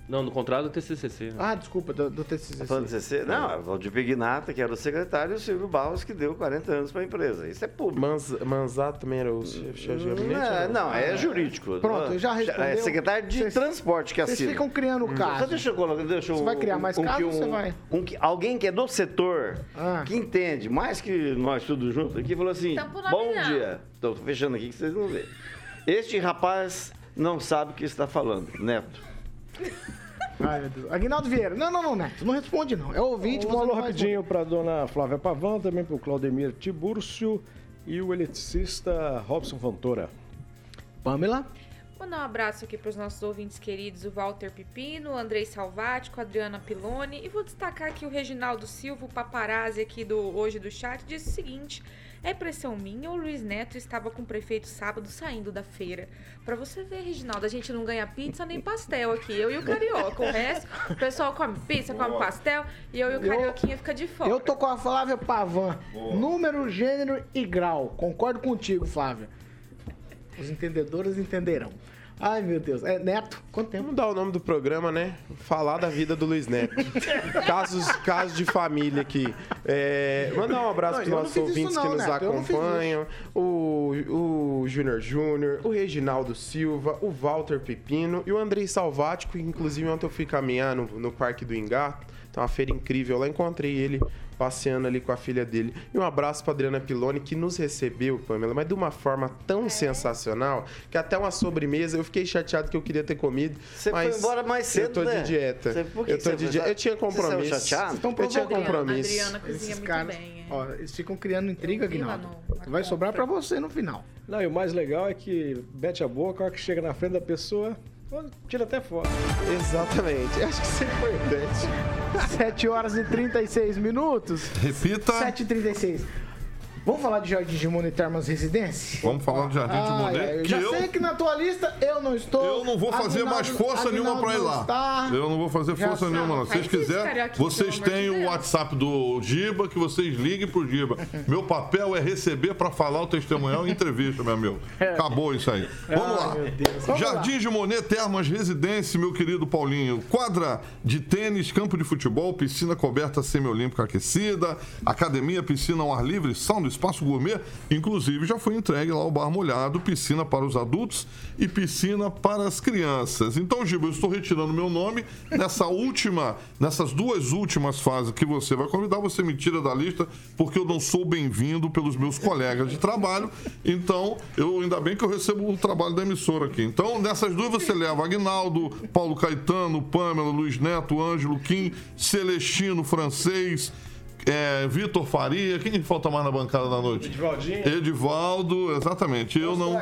não, no contrato do TCCC. né? Ah, desculpa, do, do TCC. Tá falando de CC? Não, é o Valdir Pignata, que era o secretário, e o Silvio Barros, que deu 40 anos para a empresa. Isso é público. Manz, Manzato também era o chefe de gabinete? Não, não, é jurídico. Pronto, eu já respondeu. É secretário de Vocês- transporte que Vocês assina. ficam criando Só caso. deixa eu colocar. Deixa eu- Você vai criar mais casos que ou você vai? um que, alguém que é do setor, Ah. que entende, mais que nós tudo junto aqui, falou assim: Bom não." dia. Estou fechando aqui que vocês não vêem. Este rapaz não sabe o que está falando, Neto. Ai, meu Deus. Aguinaldo Vieira. Não, não, não, Neto. Não responde, não. É ouvinte, Um você alô rapidinho para dona Flávia Pavan, também para o Claudemir Tibúrcio e o eletricista Robson Fontoura. Pamela. Mandar um abraço aqui para os nossos ouvintes queridos, o Walter Pipino, o Andrei Salvático, a Adriana Piloni. E vou destacar aqui o Reginaldo Silva, o paparazzi aqui do hoje do chat, disse o seguinte: é pressão minha ou o Luiz Neto estava com o prefeito sábado saindo da feira? Pra você ver, Reginaldo, a gente não ganha pizza nem pastel aqui, eu e o Carioca. O resto, o pessoal come pizza, come pastel e eu e o Eu- Carioquinha fica de fora. Eu tô com a Flávia Pavan. Número, gênero e grau. Concordo contigo, Flávia. Os entendedores entenderão. Ai, meu Deus. É, Neto, quanto tempo? Vamos dar o nome do programa, né? Falar da vida do Luiz Neto. casos, casos de família aqui. É, mandar um abraço para não nossos ouvintes não, que nos Neto, acompanham. O, o Júnior Júnior, o Reginaldo Silva, o Walter Pepino e o Andrei Salvático. Inclusive, ontem eu fui caminhar no, no Parque do Ingá. Tem uma feira incrível lá. Encontrei ele passeando ali com a filha dele. E um abraço para Adriana Piloni, que nos recebeu, Pamela, mas de uma forma tão sensacional que até uma sobremesa eu fiquei chateado que eu queria ter comido. Você foi mas embora mais cedo, Eu tô né? de dieta. Você- por que eu tô você de foi- dieta. Eu tinha Você compromisso. chateado? Vocês estão Eu tinha compromisso. Adriana cozinha Esses muito caras, bem, é. ó, eles ficam criando intriga, Guinaldo. Vai sobrar pra você no final. Não, e o mais legal é que mete a boca, a hora que chega na frente da pessoa, tira até foto. Exatamente. Acho que isso é importante. 7 horas e 36 minutos. Repita. 7 e 36. Vamos falar de Jardim de Monet Termas Residência? Vamos falar de Jardim de Ai, Monet. ai, eu que já eu, sei que na tua lista eu não estou. eu não vou fazer Aguinaldo- mais força nenhuma pra ir Aguinaldo lá. está. Eu não vou fazer Já força nenhuma, não. Se vocês quiserem, vocês têm o. WhatsApp do Giba, que vocês liguem pro Giba. Meu papel é receber pra falar o testemunhal em entrevista, meu amigo. Acabou isso aí. Vamos lá. Vamos Jardim de Monet Termas Residência, meu querido Paulinho. Quadra de tênis, campo de futebol, piscina coberta semiolímpica aquecida, academia, piscina ao ar livre, sauna, espaço gourmet. Inclusive, já foi entregue lá o bar molhado, piscina para os adultos e piscina para as crianças. Então, Giba, eu estou retirando meu nome nessa última, nessas duas últimas fases que você vai convidar, você me tira da lista, porque eu não sou bem-vindo pelos meus colegas de trabalho. Então, eu ainda bem que eu recebo o trabalho da emissora aqui. Então, nessas duas você leva Agnaldo, Paulo Caetano, Pamela, Luiz Neto, Ângelo, Kim, Celestino, francês. É, Vitor Faria, quem falta mais na bancada da noite? Edivaldinho. Edivaldo, exatamente. Eu não.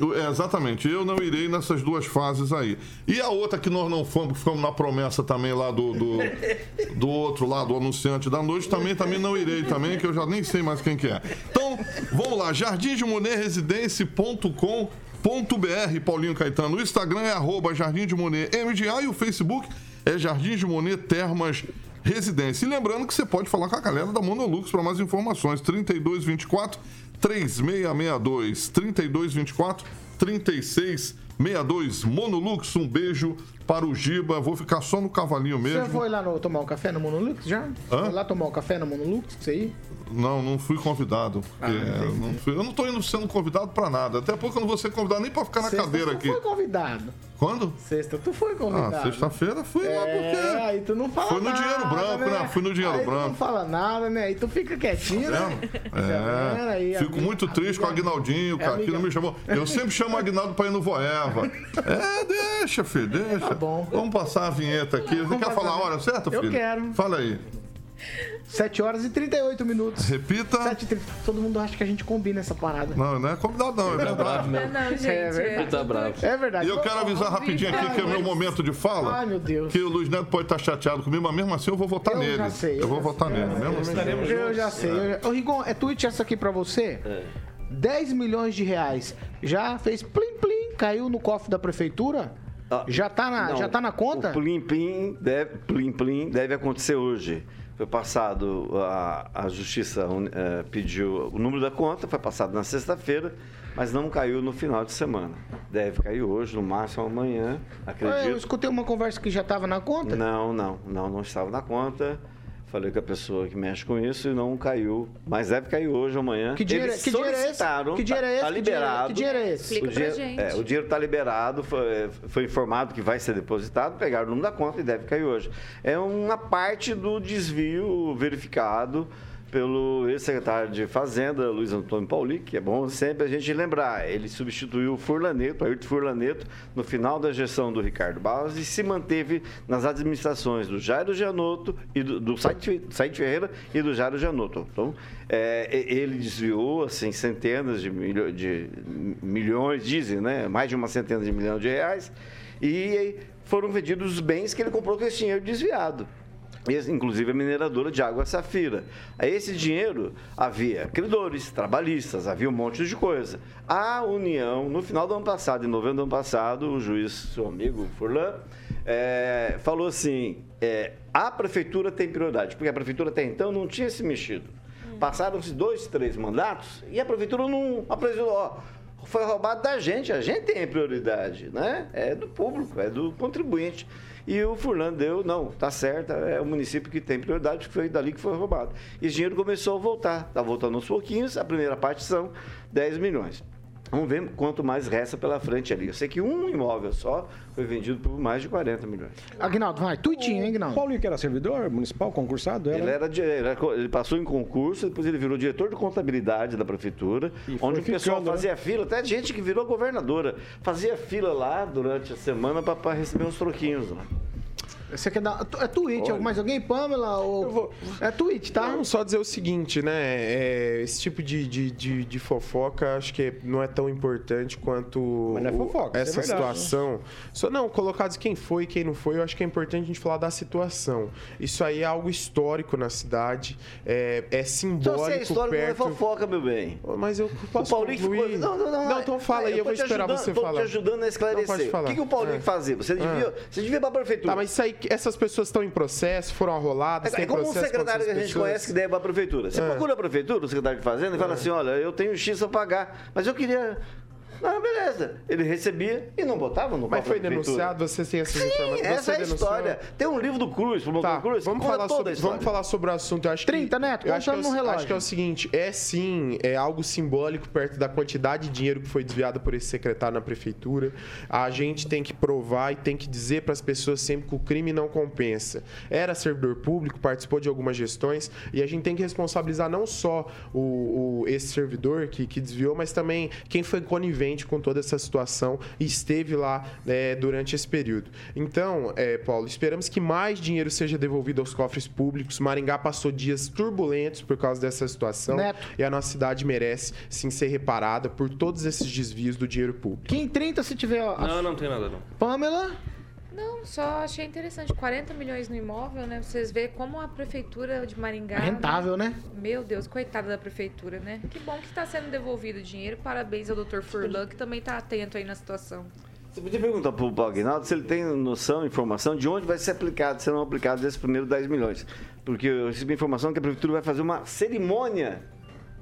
Eu- é, exatamente, eu não irei nessas duas fases aí. E a outra que nós não fomos, ficamos na promessa também lá do, do, do outro lá, do anunciante da noite, também, também não irei também, que eu já nem sei mais quem que é. Então, vamos lá, jardimdemonetresidencie.com.br, Paulinho Caetano. O Instagram é arroba Jardim de Monet MGA e o Facebook é Jardim de Monet Termas Residência. E lembrando que você pode falar com a galera da Monolux para mais informações. 3224 3662. 3224 3662. Monolux, um beijo para o Giba. Vou ficar só no cavalinho mesmo. Você foi lá no, tomar um café no Monolux já? Foi lá tomar um café no Monolux? Isso aí? Não, não fui convidado. porque não fui- eu não tô indo sendo convidado para nada. Até porque eu não vou ser convidado nem para ficar na Sexta cadeira tu aqui. foi convidado. Quando? Sexta tu foi convidado. Ah, sexta-feira fui lá É, porque. aí tu não fala Foi no nada, dinheiro branco, né? Fui no dinheiro aí Tu não branco. fala nada, né? Aí tu fica quietinho, né? vendo aí, É, fico amiga- muito triste com o Agnaldinho, cara, que amiga- não me chamou. Eu sempre chamo o Agnaldo pra ir no Voeva. É, deixa, filho, deixa. Tá bom. Vamos passar a vinheta aqui. Você quer falar a hora certa, Eu filho? quero. Fala aí. 7 horas e 38 minutos. Repita. 7 e 30. Todo mundo acha que a gente combina essa parada. Não, não é convidado, não. É verdade. Não, não, gente. É verdade. Tá bravo. É verdade. E eu quero avisar rapidinho aqui que é o meu momento de fala. Ai, meu Deus. Que o Luiz Neto pode estar chateado comigo, mas mesmo assim eu vou votar Eu nele. já sei, eu eu vou votar sei. nele. Mesmo assim. Eu já sei. eu já- Ô, Rigon, é tweet essa aqui pra você? 10 milhões de reais. Já fez plim plim, caiu no cofre da prefeitura? Já, tá na, não, já tá na conta? O plim plim deve, plim plim deve acontecer hoje. Foi passado, a, a justiça eh, pediu o número da conta, foi passado na sexta-feira, mas não caiu no final de semana. Deve cair hoje, no máximo amanhã, É, Eu acredito. escutei uma conversa que já tava na conta. Não, não, não, não estava na conta. Falei com a pessoa que mexe com isso e não caiu. Mas deve cair hoje ou amanhã. Que dinheiro- Eles que dinheiro é esse? Que dinheiro é esse? Tá Que dinheiro- liberado. que dinheiro é esse? Explica o pra dinheiro, gente. é, o dinheiro está liberado, foi, foi informado que vai ser depositado, pegaram o número da conta e deve cair hoje. É uma parte do desvio verificado pelo ex-secretário de Fazenda, Luiz Antônio Pauli, que é bom sempre a gente lembrar. Ele substituiu o Furlaneto, Ayrton Furlaneto, no final da gestão do Ricardo Barros e se manteve nas administrações do Jairo Janotto e do, do Ferreira e do Jairo Janotto. Então, é, ele desviou assim, centenas de, milho- de milhões, dizem, né? mais de uma centena de milhões de reais, e foram vendidos os bens que ele comprou com esse dinheiro desviado. Inclusive a mineradora de água Safira. A esse dinheiro havia credores, trabalhistas, havia um monte de coisa. A União, no final do ano passado, em novembro do ano passado, o juiz, seu amigo Furlan, eh, falou assim: eh, a prefeitura tem prioridade, porque a prefeitura até então não tinha se mexido. Passaram-se dois, três mandatos e a prefeitura não apresentou. Ó, foi roubado da gente. A gente tem prioridade, né? É do público, é do contribuinte. E o Furlan deu, não, tá certo, é o município que tem prioridade, porque foi dali que foi roubado. E esse dinheiro começou a voltar. Está voltando aos pouquinhos, a primeira parte são 10 milhões. Vamos ver quanto mais resta pela frente ali. Eu sei que um imóvel só foi vendido por mais de 40 milhões. Agnaldo, vai, tuitinho, hein, Agnaldo? Paulinho, que era servidor municipal, concursado? Era... Ele, era, de- ele era- ele passou em concurso, depois ele virou diretor de contabilidade da prefeitura, E onde o pessoal ficando, né? fazia fila, até gente que virou governadora, fazia fila lá durante a semana para receber uns troquinhos lá. Você quer dar. É tweet, Olha. mais alguém, Pamela? Ou... É tweet, tá? Não, só dizer o seguinte, né? é, esse tipo de, de, de, de fofoca acho que não é tão importante quanto Mas não é o- fofoca, isso essa é verdade, situação. Só, não, colocados quem foi e quem não foi, eu acho que é importante a gente falar da situação. Isso aí é algo histórico na cidade, é, é Então, simbólico se é história, não é perto... fofoca, meu bem. Mas eu posso o Paulinho concluir? ficou... Não, não, não. Não, então fala aí, eu tô vou te esperar ajudando- você tô falar. te ajudando a Não, esclarecer. o que, que o Paulinho É. fazia? Você devia, você devia ir pra prefeitura. Tá, mas isso aí, essas pessoas estão em processo, foram arroladas, É, tem é como um processo contra secretário que a gente pessoas? conhece que deve para a prefeitura. Você É. procura a prefeitura, o secretário de Fazenda, e fala assim: olha, eu tenho X a pagar, mas eu queria. Não, beleza. Ele recebia e não botava no Mas foi denunciado, você tem essas Sim, informações? essa é a denunciou? história. Tem um livro do Cruz, promotor Tá, Cruz, vamos falar, sobre, vamos falar sobre o assunto. Eu acho 30, que, Neto, eu acho que, é o, relógio. acho que é o seguinte, é sim, é algo simbólico perto da quantidade de dinheiro que foi desviado por esse secretário na prefeitura. A gente tem que provar e tem que dizer para as pessoas sempre que o crime não compensa. Era servidor público, participou de algumas gestões e a gente tem que responsabilizar não só o, o- esse servidor que, que desviou, mas também quem foi conivente com toda essa situação e esteve lá né, durante esse período. Então, é, Paulo, esperamos que mais dinheiro seja devolvido aos cofres públicos. Maringá passou dias turbulentos por causa dessa situação Neto. e a nossa cidade merece sim ser reparada por todos esses desvios do dinheiro público. Kim 30, se tiver. a- Não, não tem nada não. Pamela? Não, só achei interessante. 40 milhões no imóvel, né? Vocês vêem como a prefeitura de Maringá. É rentável, né? Meu Deus, coitada da prefeitura, né? Que bom que está sendo devolvido o dinheiro. Parabéns ao Dr. Furlan, que também está atento aí na situação. Você podia perguntar para o Aguinaldo se ele tem noção, informação de onde vai ser aplicado, serão aplicados esses primeiros 10 milhões. Porque eu recebi informação que a prefeitura vai fazer uma cerimônia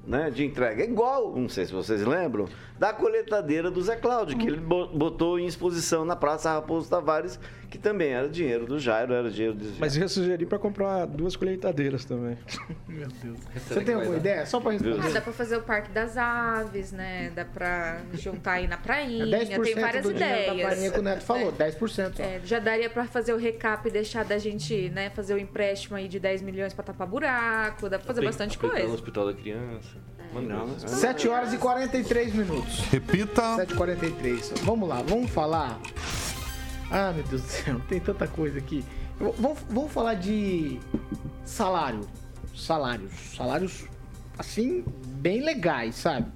né, de entrega. É igual, não sei se vocês lembram, da coletadeira do Zé Cláudio, que ele bo- botou em exposição na Praça Raposo Tavares, que também era dinheiro do Jairo, era dinheiro do Mas eu sugeri para comprar duas colheitadeiras também. Meu Deus. Você tem alguma ideia? Só pra Ah, responder. dá pra fazer o Parque das Aves, né? Dá pra juntar aí na É prainha. 10% Tem várias do dinheiro da ideias. prainha que o Neto falou, 10%. Só. É, já daria pra fazer o recap e deixar da gente, né, fazer o empréstimo aí de 10 milhões pra tapar buraco, dá pra fazer Tem bastante coisa. no hospital da criança. Manda coisa. 7 horas e 43 minutos. Repita. 7h43. Vamos lá, vamos falar. Ah, meu Deus do céu, tem tanta coisa aqui. Vamos, vamos falar de salário. Salários. Salários, assim, bem legais, sabe?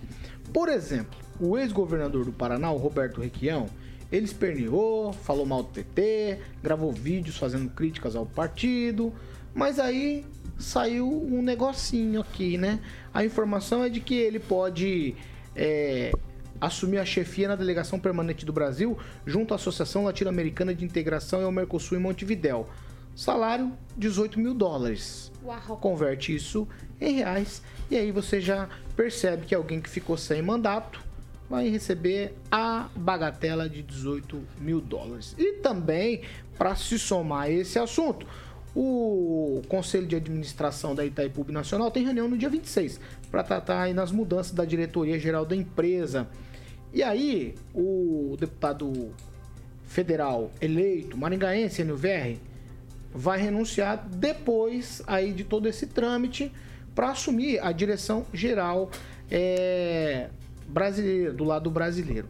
Por exemplo, o ex-governador do Paraná, o Roberto Requião, ele esperneou, falou mal do PT, gravou vídeos fazendo críticas ao partido, mas aí saiu um negocinho aqui, né? A informação é de que ele pode é, assumir a chefia na delegação permanente do Brasil junto à Associação Latino-Americana de Integração e ao Mercosul em Montevidéu. Salário, 18 mil dólares. Uau. Converte isso em reais e aí você já percebe que alguém que ficou sem mandato vai receber a bagatela de 18 mil dólares. E também, para se somar a esse assunto, o Conselho de Administração da Itaipu Nacional tem reunião no dia 26 para tratar aí nas mudanças da diretoria geral da empresa. E aí, o deputado federal eleito, maringaense, NVR, vai renunciar depois aí de todo esse trâmite para assumir a direção geral é, brasileira, do lado brasileiro.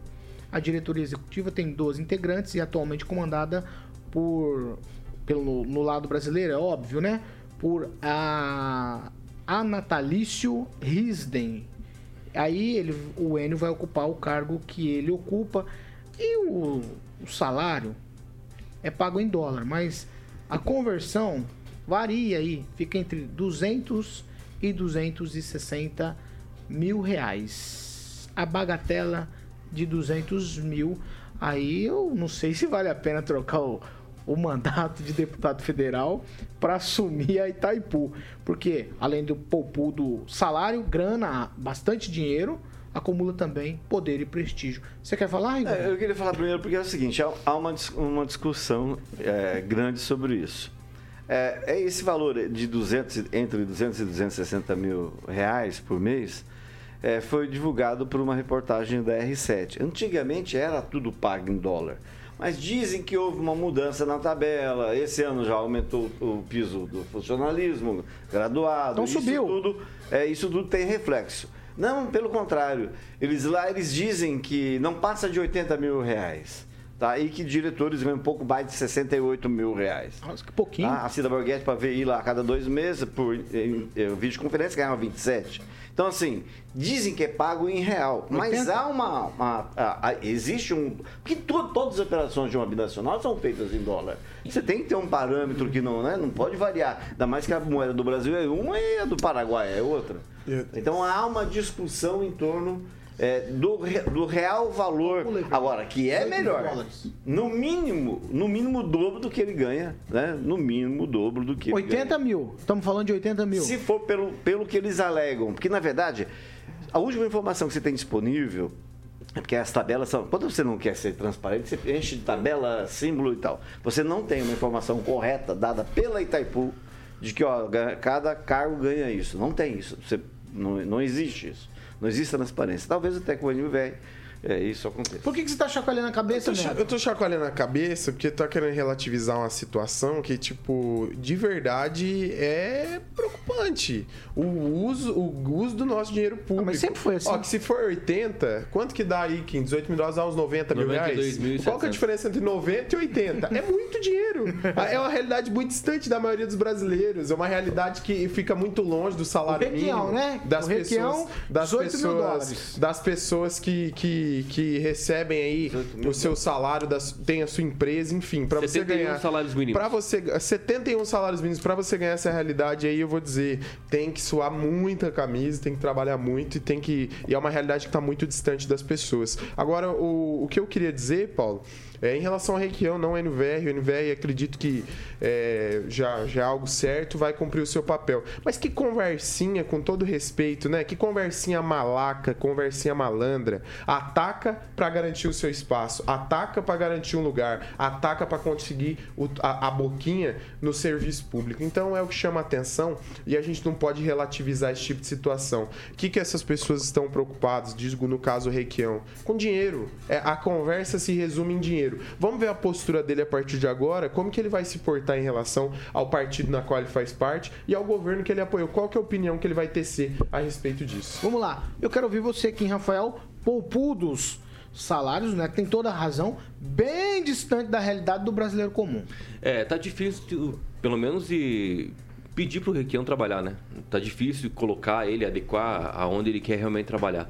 A diretoria executiva tem 12 integrantes e atualmente comandada por pelo no lado brasileiro, é óbvio, né? Por a, a Natalício Risden. Aí ele, o Enio vai ocupar o cargo que ele ocupa e o, o salário é pago em dólar, mas a conversão varia aí, fica entre 200 e 260 mil reais. A bagatela de 200 mil, aí eu não sei se vale a pena trocar o, o mandato de deputado federal para assumir a Itaipu, porque além do poupudo salário, grana, bastante dinheiro, acumula também poder e prestígio. Você quer falar, Igor? É, eu queria falar primeiro porque é o seguinte, há- uma, uma discussão é, grande sobre isso. É, é esse valor de 200, e- entre 200 e 260 mil reais por mês é, foi divulgado por uma reportagem da R7. Antigamente era tudo pago em dólar. Mas dizem que houve uma mudança na tabela. Esse ano já aumentou o piso do funcionalismo graduado. Então isso subiu. Tudo, é, isso tudo tem reflexo. Não, pelo contrário. Eles lá eles dizem que não passa de 80 mil reais. Tá? E que diretores ganham um pouco mais de 68 mil reais. Nossa, que pouquinho. Ah, a Cida Borghetti, para ver ir lá a cada dois meses por em, em, videoconferência, ganhava 27. Então, assim, dizem que é pago em real. Mas 80? há uma. uma- a- a- existe um. Porque to- todas as operações de uma binacional são feitas em dólar. Você tem que ter um parâmetro que não, né, não pode variar. Ainda mais que a moeda do Brasil é uma e a do Paraguai é outra. Então há uma discussão em torno. É, do, do real valor. Agora, que é 18 mil melhor. No mínimo, no mínimo o dobro do que ele ganha, né? No mínimo o dobro do que ele 80 mil. Estamos falando de 80 mil. se for pelo, pelo que eles alegam, porque na verdade, a última informação que você tem disponível é porque as tabelas são. Quando você não quer ser transparente, você enche de tabela, símbolo e tal. Você não tem uma informação correta dada pela Itaipu de que ó, cada cargo ganha isso. Não tem isso. Você, não, não existe isso. Não existe transparência. Talvez até com o NVR é, isso aconteça. Por que, que você tá chacoalhando a cabeça, Eu tô, eu tô chacoalhando a cabeça porque tá querendo relativizar uma situação que, tipo, de verdade é preocupante. O uso, o uso do nosso dinheiro público. mas sempre foi assim. Ó, que se for 80, quanto que dá aí, Kim? 18 mil dólares dá uns 90 mil reais? 92.700. Qual que é a diferença entre 90 e 80? É muito dinheiro. É uma realidade muito distante da maioria dos brasileiros. É uma realidade que fica muito longe do salário O Requião, mínimo. né? Das O Requião, pessoas, das 18 mil pessoas, dólares. das pessoas que, que, que recebem aí o seu salário, das, tem a sua empresa, enfim, para você 71 ganhar. salários mínimos. Para você 71 salários mínimos para você ganhar essa realidade aí, eu vou dizer, tem que suar muita camisa, tem que trabalhar muito e tem que e é uma realidade que está muito distante das pessoas. Agora, o, o que eu queria dizer, Paulo, é, em relação ao Requião, não é NVR, o NVR acredito que é, já, já é algo certo, vai cumprir o seu papel. Mas que conversinha, com todo respeito, né? Que conversinha malaca, conversinha malandra. Ataca para garantir o seu espaço, ataca para garantir um lugar, ataca para conseguir o- a, a boquinha no serviço público. Então é o que chama atenção e a gente não pode relativizar esse tipo de situação. O que, que essas pessoas estão preocupadas, digo no caso o Requião? Com dinheiro. É, a conversa se resume em dinheiro. Vamos ver a postura dele a partir de agora, como que ele vai se portar em relação ao partido na qual ele faz parte e ao governo que ele apoiou. Qual que é a opinião que ele vai tecer a respeito disso? Vamos lá. Eu quero ouvir você aqui, Rafael, poupudos salários, né? Tem toda a razão, bem distante da realidade do brasileiro comum. É, tá difícil, de, pelo menos, de pedir pro Requião trabalhar, né? Tá difícil colocar ele, adequar aonde ele quer realmente trabalhar.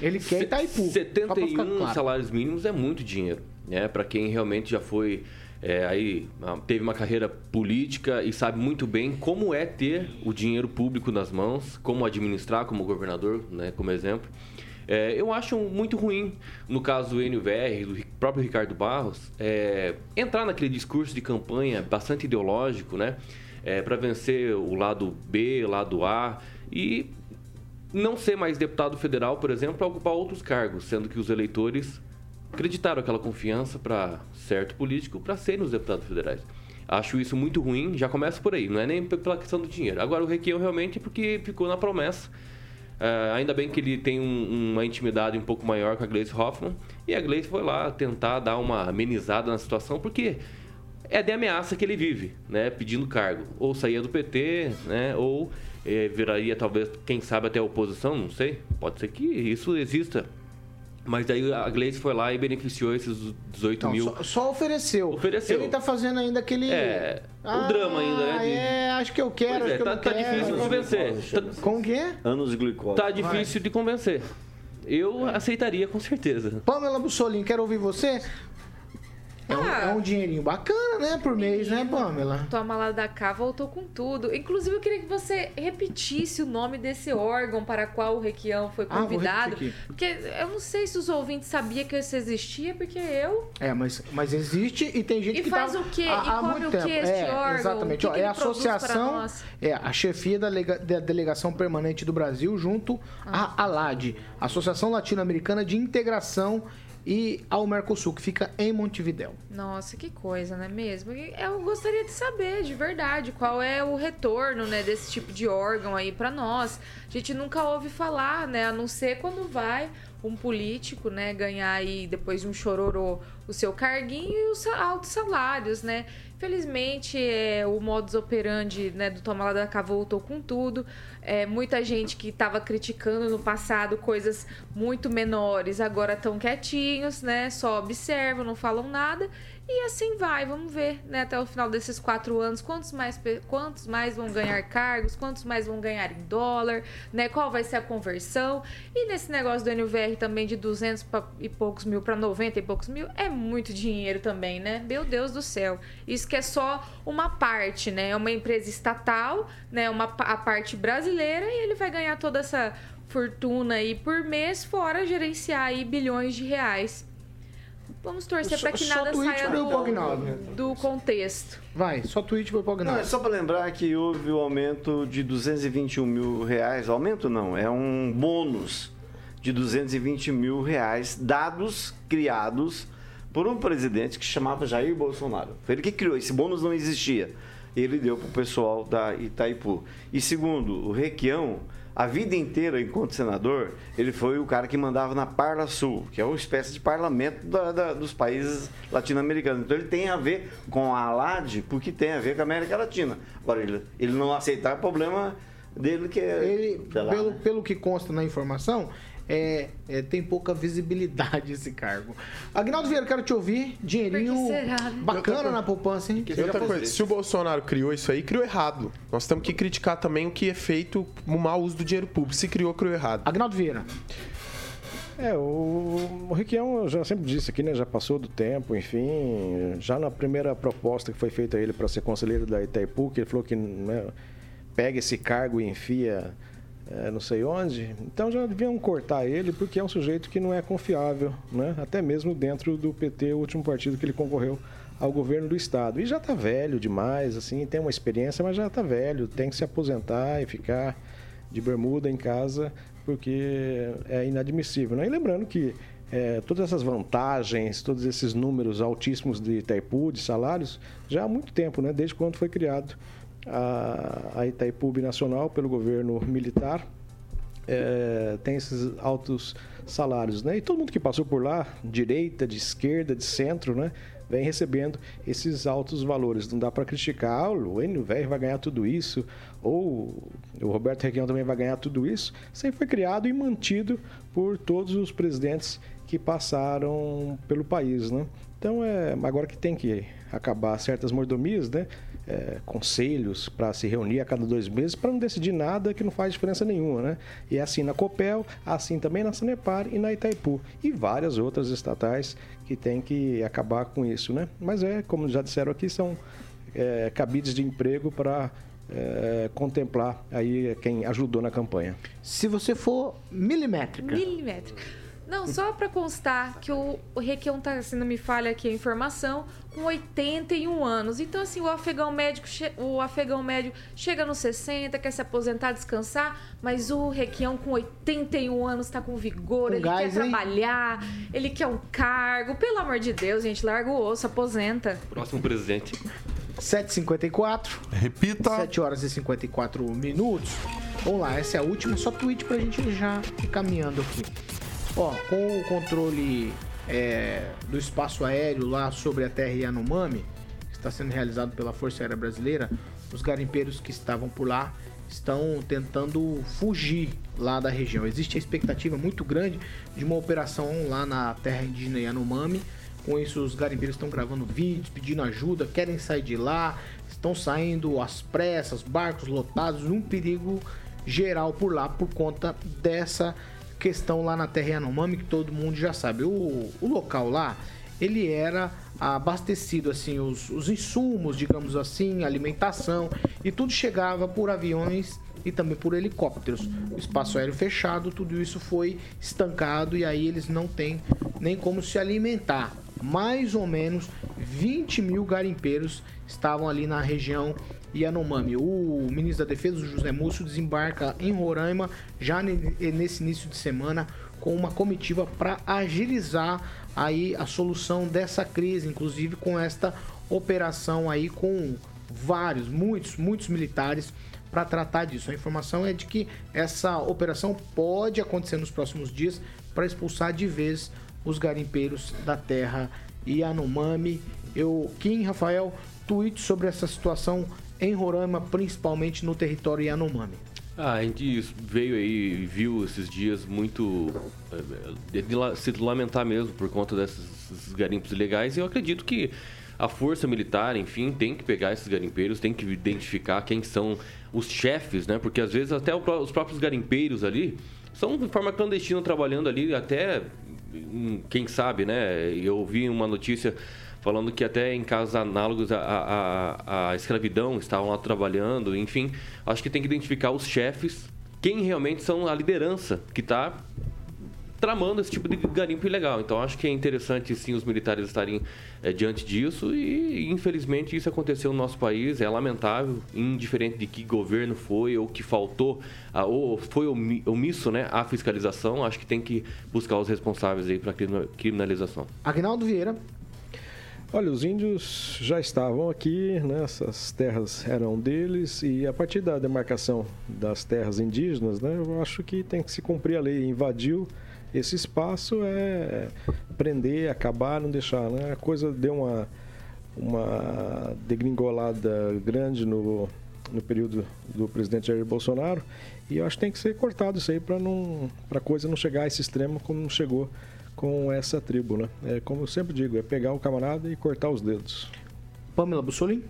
Ele quer Itaipu. pra ficar 71 claro. salários mínimos é muito dinheiro, né? Para quem realmente já foi é, aí teve uma carreira política e sabe muito bem como é ter o dinheiro público nas mãos, como administrar como governador, né? Como exemplo. É, eu acho muito ruim, no caso do NVR, do Ri- próprio Ricardo Barros, é, entrar naquele discurso de campanha bastante ideológico, né? para vencer o lado B, o lado A e não ser mais deputado federal, por exemplo, para ocupar outros cargos, sendo que os eleitores acreditaram aquela confiança para certo político para serem os deputados federais. Acho isso muito ruim, já começa por aí, não é nem pela questão do dinheiro. Agora, o Requião realmente é porque ficou na promessa. Ah, ainda bem que ele tem um- uma intimidade um pouco maior com a Gleice Hoffmann. E a Gleice foi lá tentar dar uma amenizada na situação, porque é de ameaça que ele vive, né? Pedindo cargo. Ou saía do PT, né? Ou eh, viraria talvez, quem sabe, até a oposição, não sei. Pode ser que isso exista. Mas daí a Gleice foi lá e beneficiou esses 18 Não, mil. só, só ofereceu. Ofereceu. Ele tá fazendo ainda aquele. É, o drama ainda, né, de- É, acho que eu quero, Pois é, acho que tá- tá quero. difícil de convencer. Tá- Com que é? Anos de glicose. Tá difícil de convencer. Eu aceitaria com certeza. Pamela Bussolini, quero ouvir você. É um, Ah. é um dinheirinho bacana, né? Por mês, né, Pamela? Toma lá da cá voltou com tudo. Inclusive, eu queria que você repetisse o nome desse órgão para qual o Requião foi Ah, convidado. aqui. porque eu não sei se os ouvintes sabiam que isso existia, porque eu. É, mas, mas existe e tem gente E que faz tá o quê? há- E come muito o tempo. quê este é, órgão? Exatamente. O que que é a associação, é a chefia da, lega- da delegação permanente do Brasil junto Ah. à ALAD, Associação Latino-Americana de Integração e ao Mercosul, que fica em Montevidéu. Nossa, que coisa, não é mesmo? Eu gostaria de saber, de verdade, qual é o retorno, né, desse tipo de órgão aí pra nós. A gente nunca ouve falar, né, a não ser quando vai um político, né, ganhar aí depois de um chororô o seu carguinho e os altos salários, né? Infelizmente, é, o modus operandi né, do Toma da Cá voltou com tudo. É, muita gente que estava criticando no passado coisas muito menores agora estão quietinhos, né? Só observam, não falam nada. E assim vai, vamos ver, né? Até o final desses quatro anos, quantos mais, quantos mais vão ganhar cargos, quantos mais vão ganhar em dólar, né? Qual vai ser a conversão? E nesse negócio do NVR também de 200 pa- e poucos mil para 90 e poucos mil, é muito dinheiro também, né? Meu Deus do céu. Isso que é só uma parte, né? É uma empresa estatal, né? Uma, a parte brasileira e ele vai ganhar toda essa fortuna aí por mês, fora gerenciar aí bilhões de reais. Vamos torcer para que só nada tweet saia pro Pognaldo. do, do contexto. Vai, só tweet pro Não, Pognaldo. é só para lembrar que houve o aumento de 221 mil reais. Aumento não, é um bônus de 220 mil reais dados, criados por um presidente que chamava Jair Bolsonaro. Foi ele que criou, esse bônus não existia. Ele deu para o pessoal da Itaipu. E segundo, o Requião, a vida inteira, enquanto senador, ele foi o cara que mandava na Parla Sul, que é uma espécie de parlamento da- da- dos países latino-americanos. Então ele tem a ver com a ALAD, porque tem a ver com a América Latina. Agora, ele, ele não aceitar é problema dele que é. Ele, lá, pelo, né? pelo que consta na informação, é, é, tem pouca visibilidade esse cargo. Agnaldo Vieira, quero te ouvir. Dinheirinho será, né? bacana na poupança, hein? E outra coisa, se o Bolsonaro criou isso aí, criou errado. Nós temos que criticar também o que é feito o mau uso do dinheiro público. Se criou, criou errado. Agnaldo Vieira. É, o, o Requião, eu já sempre disse aqui, né? Já passou do tempo, enfim. Já na primeira proposta que foi feita a ele para ser conselheiro da Itaipu, que ele falou que né, pega esse cargo e enfia é, não sei onde. Então já deviam cortar ele, porque é um sujeito que não é confiável, né? Até mesmo dentro do PT, o último partido que ele concorreu ao governo do estado. E já está velho demais, assim, tem uma experiência, mas já está velho, tem que se aposentar e ficar de bermuda em casa, porque é inadmissível. Né? E lembrando que é, todas essas vantagens, todos esses números altíssimos de Itaipu, de salários, já há muito tempo, né? desde quando foi criado a, Itaipu Nacional pelo governo militar, é, tem esses altos salários, né? E todo mundo que passou por lá, direita, de esquerda, de centro, né? Vem recebendo esses altos valores. Não dá para criticar, ah, o NVR vai ganhar tudo isso, ou o Roberto Requião também vai ganhar tudo isso. Aí foi criado e mantido por todos os presidentes que passaram pelo país, né? Então, é, agora que tem que acabar certas mordomias, né? É, conselhos para se reunir a cada dois meses para não decidir nada que não faz diferença nenhuma, né? E é assim na Copel, assim também na Sanepar e na Itaipu e várias outras estatais que tem que acabar com isso, né? Mas é, como já disseram aqui, são é, cabides de emprego para é, contemplar aí quem ajudou na campanha. Se você for milimétrica. Milimétrica. Não, só para constar que o, o Requião tá, se não me falha aqui a informação, com 81 anos. Então, assim, o afegão médico, o afegão médio chega nos 60, quer se aposentar, descansar, mas o Requião com 81 anos tá com vigor, Com ele gás, quer hein? trabalhar, ele quer um cargo. Pelo amor de Deus, gente, larga o osso, aposenta. Próximo presidente. 7h54. Repita. 7 horas e 54 minutos. Vamos lá, essa é a última. Só tweet pra gente já ir caminhando aqui. Ó, com o controle é, do espaço aéreo lá sobre a terra Yanomami, que está sendo realizado pela Força Aérea Brasileira, os garimpeiros que estavam por lá estão tentando fugir lá da região. Existe a expectativa muito grande de uma operação lá na terra indígena Yanomami. Com isso, os garimpeiros estão gravando vídeos, pedindo ajuda, querem sair de lá, estão saindo às pressas, barcos lotados, um perigo geral por lá por conta dessa questão lá na terra Yanomami que todo mundo já sabe. O, o local lá ele era abastecido assim os, os insumos, digamos assim, alimentação e tudo chegava por aviões e também por helicópteros. O espaço aéreo fechado, tudo isso foi estancado e aí eles não têm nem como se alimentar. Mais ou menos 20 mil garimpeiros estavam ali na região Yanomami. O ministro da Defesa, José Múcio, desembarca em Roraima já nesse início de semana com uma comitiva para agilizar aí a solução dessa crise, inclusive com esta operação aí com vários, muitos, muitos militares para tratar disso. A informação é de que essa operação pode acontecer nos próximos dias para expulsar de vez os garimpeiros da terra Yanomami. Eu, Kim Rafael, tweet sobre essa situação em Roraima, principalmente no território Yanomami. Ah, a gente veio aí e viu esses dias muito eh, de se lamentar mesmo por conta desses garimpos ilegais. E eu acredito que a força militar, enfim, tem que pegar esses garimpeiros, tem que identificar quem são os chefes, né? Porque às vezes até os próprios garimpeiros ali são de forma clandestina trabalhando ali, até hum, quem sabe, né? Eu ouvi uma notícia falando que até em casos análogos à, à, à escravidão estavam lá trabalhando, enfim. Acho que tem que identificar os chefes, quem realmente são a liderança que está tramando esse tipo de garimpo ilegal. Então acho que é interessante sim os militares estarem é, diante disso e infelizmente isso aconteceu no nosso país, é lamentável, indiferente de que governo foi ou que faltou ou foi omisso né, a fiscalização, acho que tem que buscar os responsáveis aí para criminalização. Agnaldo Vieira, Olha, os índios já estavam aqui, né? essas terras eram deles e a partir da demarcação das terras indígenas, né, eu acho que tem que se cumprir a lei. Invadiu esse espaço é prender, acabar, não deixar. Né? A coisa deu uma, uma degringolada grande no, no período do presidente Jair Bolsonaro e eu acho que tem que ser cortado isso aí para a coisa não chegar a esse extremo como chegou com essa tribo, né? É como eu sempre digo, é pegar o camarada e cortar os dedos. Pamela Bussolini?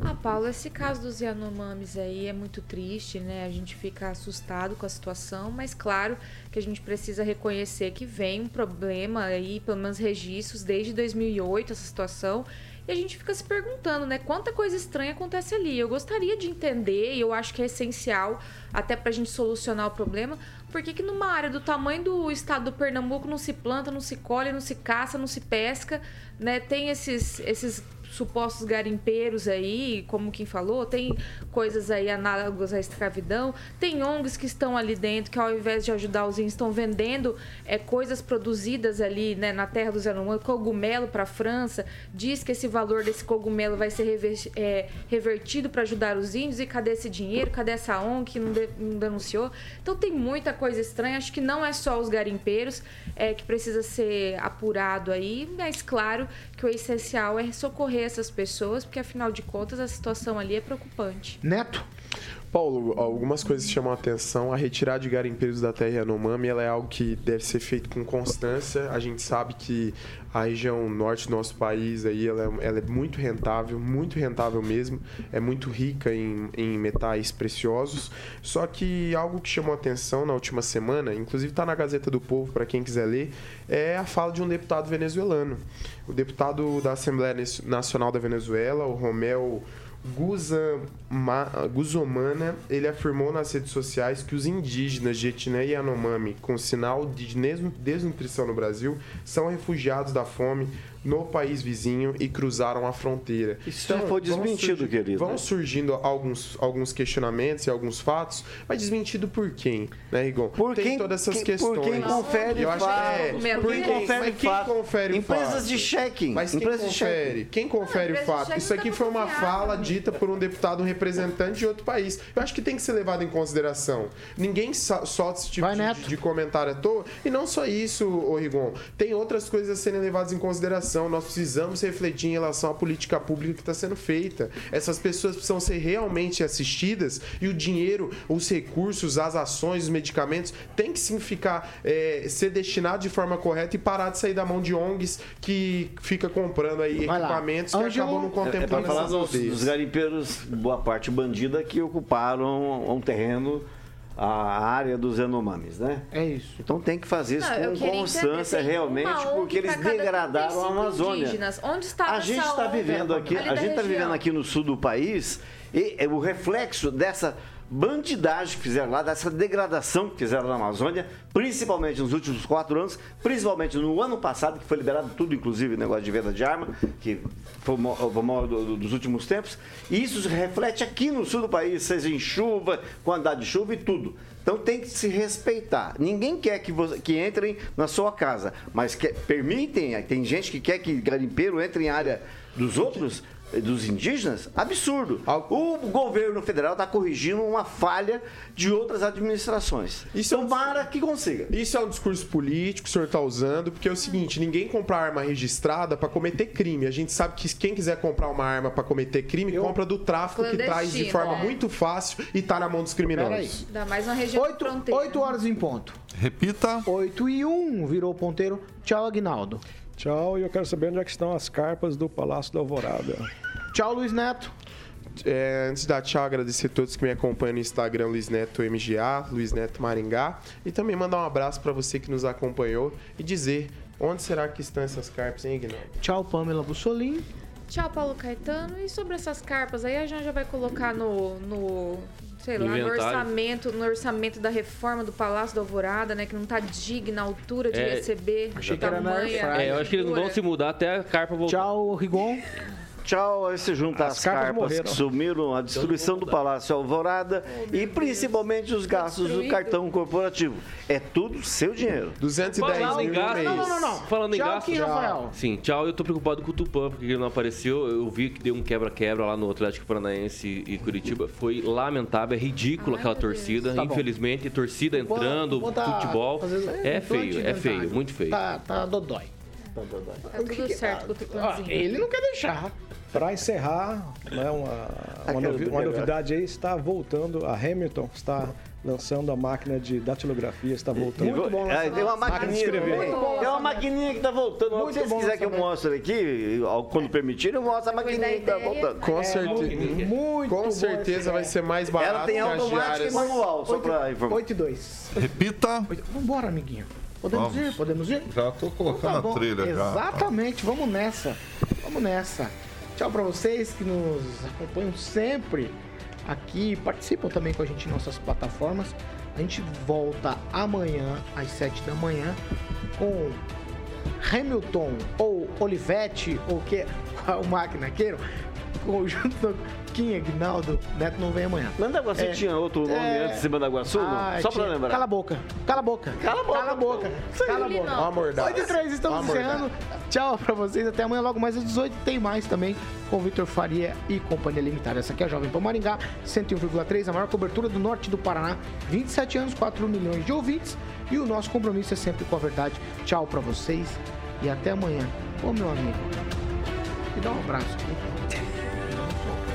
Ah, Paulo, esse caso dos Yanomamis aí é muito triste, né? A gente fica assustado com a situação, mas claro que a gente precisa reconhecer que vem um problema aí, pelo menos registros, desde 2008 essa situação, e a gente fica se perguntando, né? Quanta coisa estranha acontece ali. Eu gostaria de entender, e eu acho que é essencial, até pra gente solucionar o problema, por que, que numa área do tamanho do estado do Pernambuco não se planta, não se colhe, não se caça, não se pesca, né? Tem esses, esses supostos garimpeiros aí, como quem falou, tem coisas aí análogas à escravidão, tem ONGs que estão ali dentro que ao invés de ajudar os índios estão vendendo é, coisas produzidas ali né, na terra dos Yanomami, cogumelo para a França, diz que esse valor desse cogumelo vai ser rever, é, revertido para ajudar os índios e cadê esse dinheiro, cadê essa ONG que não, de, não, denunciou? Então tem muita coisa estranha, acho que não é só os garimpeiros é, que precisa ser apurado aí, mas claro que o essencial é socorrer essas pessoas, porque afinal de contas a situação ali é preocupante. Neto? Paulo, algumas coisas chamam a atenção. A retirada de garimpeiros da terra Yanomami ela é algo que deve ser feito com constância. A gente sabe que a região norte do nosso país aí, ela, é, ela é muito rentável, muito rentável mesmo. É muito rica em, em metais preciosos. Só que algo que chamou a atenção na última semana, inclusive está na Gazeta do Povo, para quem quiser ler, é a fala de um deputado venezuelano. O deputado da Assembleia Nacional da Venezuela, o Romel Guzomana, ele afirmou nas redes sociais que os indígenas de etnia Yanomami com sinal de desnutrição no Brasil são refugiados da fome no país vizinho e cruzaram a fronteira. Isso então, foi desmentido, surgir, querido. Vão surgindo alguns, alguns questionamentos e alguns fatos, mas desmentido por quem, né, Rigon? Por Tem quem, todas essas quem, questões. Por quem confere Eu acho fato. Que é, por quem confere quem fato. confere Empresas fato? de checking. Mas quem Empresas confere? Quem confere o fato? Isso aqui foi uma fala dita por um deputado, um representante de outro país. Eu acho que tem que ser levado em consideração. Ninguém solta esse tipo Vai, de, de, comentário à toa. E não só isso, ô Rigon. Tem outras coisas a serem levadas em consideração nós precisamos refletir em relação à política pública que está sendo feita. Essas pessoas precisam ser realmente assistidas e o dinheiro, os recursos, as ações, os medicamentos tem que sim ficar, é, ser destinado de forma correta e parar de sair da mão de ONGs que fica comprando aí Vai equipamentos lá. que acabam não contemplando é, é falar dos, dos garimpeiros, boa parte bandida, que ocuparam um terreno a área dos Yanomamis, né? É isso. Então tem que fazer isso Não, com constância entender, realmente, porque eles degradaram a 35 Amazônia. indígenas. Onde está A gente está vivendo aqui, a gente está vivendo aqui no sul do país e é o reflexo dessa bandidagem que fizeram lá, dessa degradação que fizeram na Amazônia, principalmente nos últimos quatro anos, principalmente no ano passado, que foi liberado tudo, inclusive negócio de venda de arma, que foi o maior- o maior do- do- dos últimos tempos. E isso se reflete aqui no sul do país, seja em chuva, quantidade de chuva e tudo. Então tem que se respeitar. Ninguém quer que, você, que entrem na sua casa, mas que, permitem, tem gente que quer que garimpeiro entre em área dos outros, dos indígenas, absurdo. O governo federal está corrigindo uma falha de outras administrações. Isso é um Tomara que consiga. Isso é um discurso político que o senhor está usando, porque é o seguinte: ninguém compra arma registrada para cometer crime. A gente sabe que quem quiser comprar uma arma para cometer crime, compra do tráfico que traz de forma né? muito fácil e tá na mão dos criminosos. Ainda mais na região Oito, fronteira. oito horas em ponto. Repita. 8 e 1 virou ponteiro. Tchau, Agnaldo. Tchau, e eu quero saber onde é que estão as carpas do Palácio da Alvorada. Tchau, Luiz Neto. É, antes de dar tchau, agradecer a todos que me acompanham no Instagram, Luiz Neto MGA, Luiz Neto Maringá. E também mandar um abraço para você que nos acompanhou e dizer onde será que estão essas carpas, hein, Guilherme? Tchau, Pamela Bussolim. Tchau, Paulo Caetano. E sobre essas carpas aí, a gente já vai colocar no, no sei lá, no orçamento, no orçamento da reforma do Palácio da Alvorada, né? Que não tá digna à altura de É, receber Achei que era na É, eu acho que eles não vão se mudar até a carpa voltar. Tchau, Rigon. Tchau, aí se junta As as, carpas morreram. que sumiram, a destruição do Palácio Alvorada e principalmente os gastos do cartão corporativo. É tudo seu dinheiro. 210 Falando em mil no gasto. mês. Não, não, não, não. Falando em Tchau, gasto, Kim já- Rafael. Sim, tchau. Eu tô preocupado com o Tupã, porque ele não apareceu. Eu vi que deu um quebra-quebra lá no Atlético Paranaense e Curitiba. Foi lamentável, é ridículo Ai, aquela torcida. Tá. Infelizmente, torcida entrando, futebol. É feio, é feio, muito feio. Tá, tá dodói. Tá O que tudo certo com o Ó, Tupanzinho. ele não quer deixar. Para encerrar, né, uma, uma, novi- uma novidade aí está voltando, a Hamilton está lançando a máquina de datilografia, está voltando. Muito bom, É, tem uma Máquina de maquininha, escrever. tem uma maquininha que tá voltando. Muito Se vocês quiserem que eu mostre aqui, quando permitir, eu mostro a maquininha que tá ideia. voltando. Com certeza. Muito Com certeza vai ser mais barato Ela tem automática e manual, só pra informar. 8 e 2. Repita. Vambora, amiguinho. Podemos Vamos. ir? Podemos ir? Já tô colocando Tá a trilha já. Exatamente, vamos nessa. Vamos nessa. Tchau pra vocês que nos acompanham sempre aqui, participam também com a gente em nossas plataformas. A gente volta amanhã às 7 da manhã com Hamilton ou Olivetti ou que qual máquina queiram, conjunto Kim Aguinaldo, Neto não vem amanhã. Mandaguaçu É. tinha outro nome É. antes de Mandaguaçu? não? Ah, Só pra tinha- lembrar. Cala a boca. Cala a boca. Cala a boca. Cala a boca. Cala a boca. não. Ó a mordada. 8 e 3, estamos encerrando. Tchau pra vocês. Até amanhã, logo mais às 18. Tem mais também com Vitor Faria e Companhia Limitada. Essa aqui é a Jovem Pan Maringá, 101,3, a maior cobertura do norte do Paraná. 27 anos, 4 milhões de ouvintes. E o nosso compromisso é sempre com a verdade. Tchau pra vocês e até amanhã. Ô, meu amigo, me dá um abraço aqui.